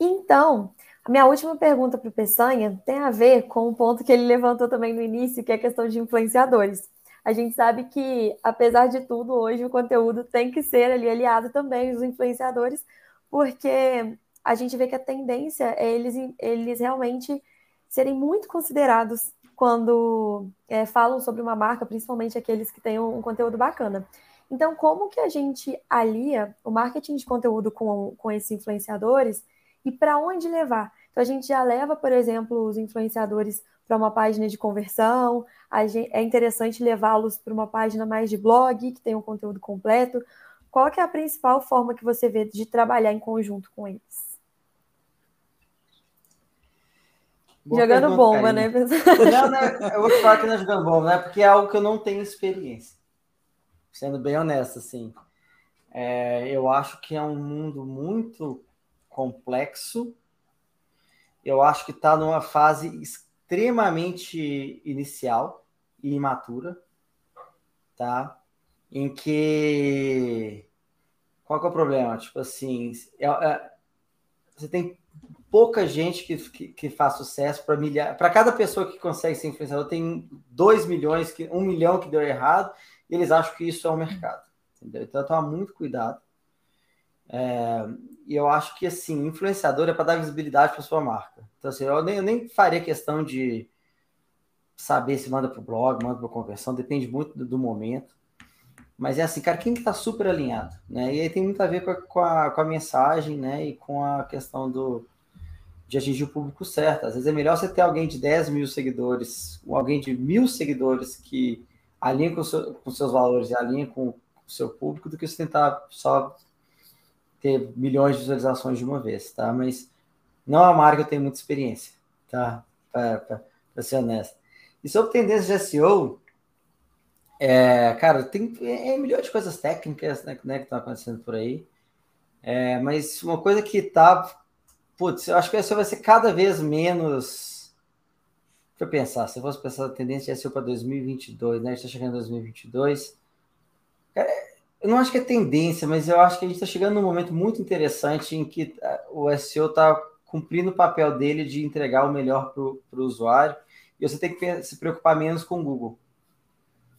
Então, a minha última pergunta para o Peçanha tem a ver com o ponto que ele levantou também no início, que é a questão de influenciadores. A gente sabe que, apesar de tudo, hoje o conteúdo tem que ser ali aliado também os influenciadores, porque a gente vê que a tendência é eles, eles realmente serem muito considerados quando é, falam sobre uma marca, principalmente aqueles que têm um, um, conteúdo bacana. Então, como que a gente alia o marketing de conteúdo com, com esses influenciadores e para onde levar? Então, a gente já leva, por exemplo, os influenciadores para uma página de conversão, gente, é interessante levá-los para uma página mais de blog, que tem um conteúdo completo. Qual que é a principal forma que você vê de trabalhar em conjunto com eles? Boa jogando pergunta, bomba, né? Não, né? Eu vou falar que não é jogando bomba, né? Porque é algo que eu não tenho experiência. Sendo bem honesto, assim. É, eu acho que é um mundo muito complexo. Eu acho que está numa fase extremamente inicial e imatura, tá? Em que qual que é o problema? Tipo assim, é, é, você tem pouca gente que, que, que faz sucesso para milhar. Para cada pessoa que consegue ser influenciador, tem 2 milhões, que, 1 um milhão que deu errado, e eles acham que isso é o mercado. Entendeu? Então toma muito cuidado. É, e eu acho que assim, influenciador é para dar visibilidade para sua marca. Então, assim, eu nem, eu nem faria questão de saber se manda para o blog, manda para conversão, depende muito do, do, momento. Mas é assim, cara, quem está super alinhado, né? E aí tem muito a ver com a, com a, com a mensagem, né? E com a questão do, de atingir o público certo. Às vezes é melhor você ter alguém de 10 mil seguidores, ou alguém de mil seguidores que alinha com, seu, com seus valores e alinha com o seu público, do que você tentar só ter milhões de visualizações de uma vez, tá? Mas não é uma marca que eu tenho muita experiência, tá? Para ser honesto. E sobre tendência de SEO, é, cara, tem é, é milhões de coisas técnicas né, né que estão acontecendo por aí. É, mas uma coisa que tá Putz, eu acho que isso vai ser cada vez menos. Deixa eu pensar, se eu fosse pensar a tendência ia ser para 2022, né? A gente está chegando em 2022. Cara, eu não acho que é tendência, mas eu acho que a gente está chegando num momento muito interessante em que ah, o SEO está cumprindo o papel dele de entregar o melhor para o usuário e você tem que se preocupar menos com o Google,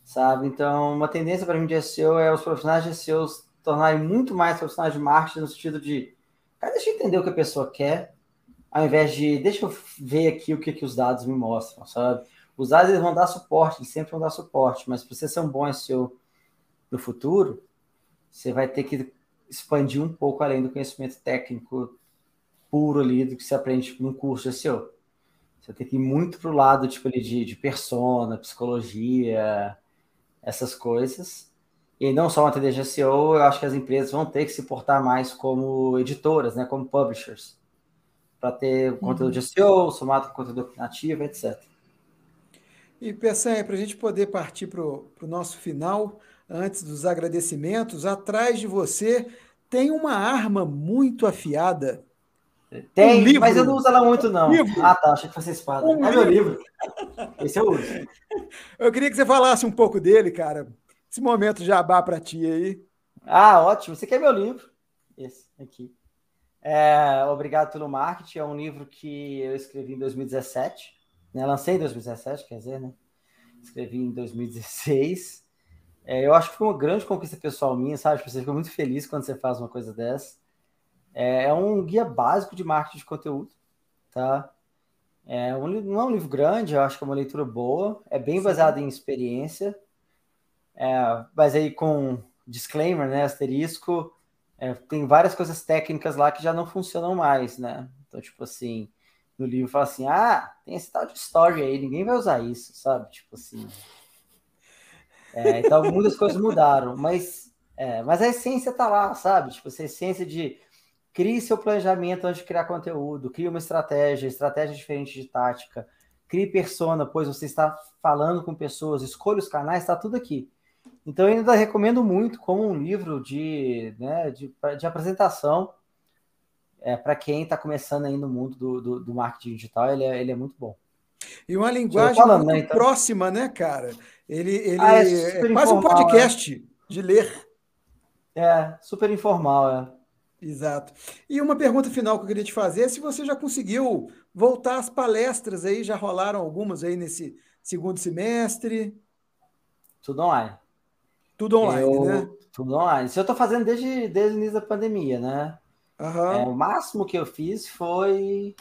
sabe? Então, uma tendência para mim de SEO é os profissionais de SEO tornarem muito mais profissionais de marketing no sentido de Cara, deixa eu entender o que a pessoa quer, ao invés de deixa eu ver aqui o que, que os dados me mostram, sabe? Os dados eles vão dar suporte, eles sempre vão dar suporte, mas para você ser um bom SEO no futuro, você vai ter que expandir um pouco além do conhecimento técnico puro ali do que você aprende num curso de SEO. Você tem que ir muito para o lado tipo, ali, de, de persona, psicologia, essas coisas. E não só uma de SEO, eu acho que as empresas vão ter que se portar mais como editoras, né, como publishers, para ter uhum. conteúdo de SEO, somado com conteúdo nativo, etc. E Peçanha, para a gente poder partir para o nosso final, antes dos agradecimentos, atrás de você tem uma arma muito afiada. Tem, um livro. mas eu não uso ela muito, não. Livro. Ah, tá, achei que fosse espada. Um é livro. meu livro. Esse eu uso. Eu queria que você falasse um pouco dele, cara esse momento jabá para ti aí. Ah, ótimo. Você quer meu livro? Esse aqui. É, Obrigado pelo Marketing. É um livro que eu escrevi em 2017. Né? Lancei em 2017, quer dizer, né? Escrevi em 2016. É, eu acho que foi uma grande conquista pessoal minha, sabe? Você fica muito feliz quando você faz uma coisa dessa. É, é um guia básico de marketing de conteúdo, tá? É um, não é um livro grande, eu acho que é uma leitura boa, é bem baseado em experiência, é, mas aí com disclaimer, né, asterisco, é, tem várias coisas técnicas lá que já não funcionam mais, né? Então, tipo assim, no livro fala assim, ah, tem esse tal de story aí, ninguém vai usar isso, sabe? Tipo assim. É, então, muitas coisas mudaram, mas, é, mas a essência tá lá, sabe? Tipo, essa essência de crie seu planejamento antes de criar conteúdo, crie uma estratégia, estratégia diferente de tática, crie persona, pois você está falando com pessoas, escolha os canais, está tudo aqui. Então, eu ainda recomendo muito como um livro de, né, de, de apresentação é, para quem está começando aí no mundo do, do, do, marketing digital, ele é, ele é muito bom. E uma linguagem falando, muito né, então... próxima, né, cara? Ele, ele ah, é, é quase um podcast é. de ler. É, super informal, é. Exato. E uma pergunta final que eu queria te fazer é se você já conseguiu voltar às palestras aí, já rolaram algumas aí nesse segundo semestre? Tudo online. Tudo online, eu, né? Tudo online. Isso eu estou fazendo desde, desde o início da pandemia, né? Uhum. É, o máximo que eu fiz foi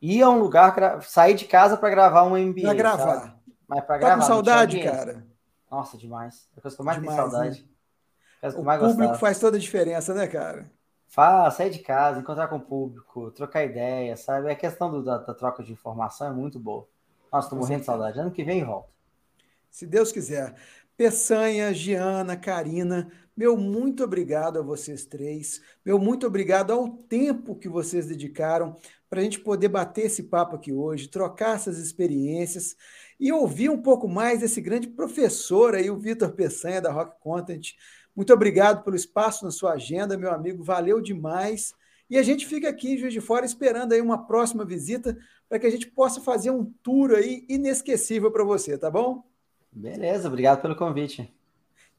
ir a um lugar, sair de casa para gravar um MBA. Para gravar. Sabe? Mas para tá gravar. com saudade, cara? Nossa, demais. É a coisa que eu mais demais, tenho saudade. Né? O público faz toda a diferença, né, cara? Fala, sair de casa, encontrar com o público, trocar ideia, sabe? A questão do, da, da, troca de informação é muito boa. Nossa, tô morrendo de saudade. Ano que vem volta. Se Deus quiser. Peçanha, Giana, Karina, meu muito obrigado a vocês três. Meu muito obrigado ao tempo que vocês dedicaram para a gente poder bater esse papo aqui hoje, trocar essas experiências e ouvir um pouco mais desse grande professor aí, o Vitor Peçanha, da Rock Content. Muito obrigado pelo espaço na sua agenda, meu amigo. Valeu demais. E a gente fica aqui em Juiz de Fora esperando aí uma próxima visita para que a gente possa fazer um tour aí inesquecível para você, tá bom? Beleza, obrigado pelo convite.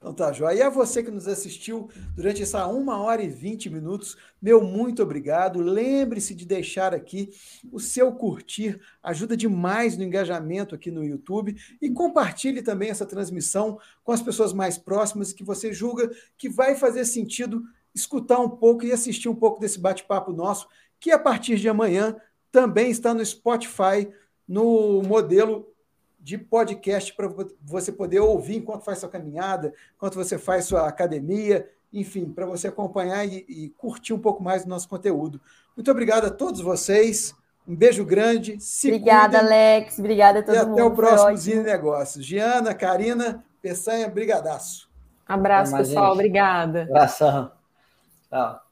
Então tá, Joia. E a você que nos assistiu durante essa uma hora e vinte minutos, meu muito obrigado. Lembre-se de deixar aqui o seu curtir, ajuda demais no engajamento aqui no YouTube. E compartilhe também essa transmissão com as pessoas mais próximas que você julga que vai fazer sentido escutar um pouco e assistir um pouco desse bate-papo nosso, que a partir de amanhã também está no Spotify, no modelo de podcast para você poder ouvir enquanto faz sua caminhada, enquanto você faz sua academia, enfim, para você acompanhar e, e, curtir um pouco mais do nosso conteúdo. Muito obrigado a todos vocês. Um beijo grande. Se Obrigada, cuidem, Alex. Obrigada a todo e mundo. E até o próximo Zine Negócios. Giana, Karina, Peçanha, brigadaço. Abraço, pessoal. Gente. Obrigada. Abração. Tchau.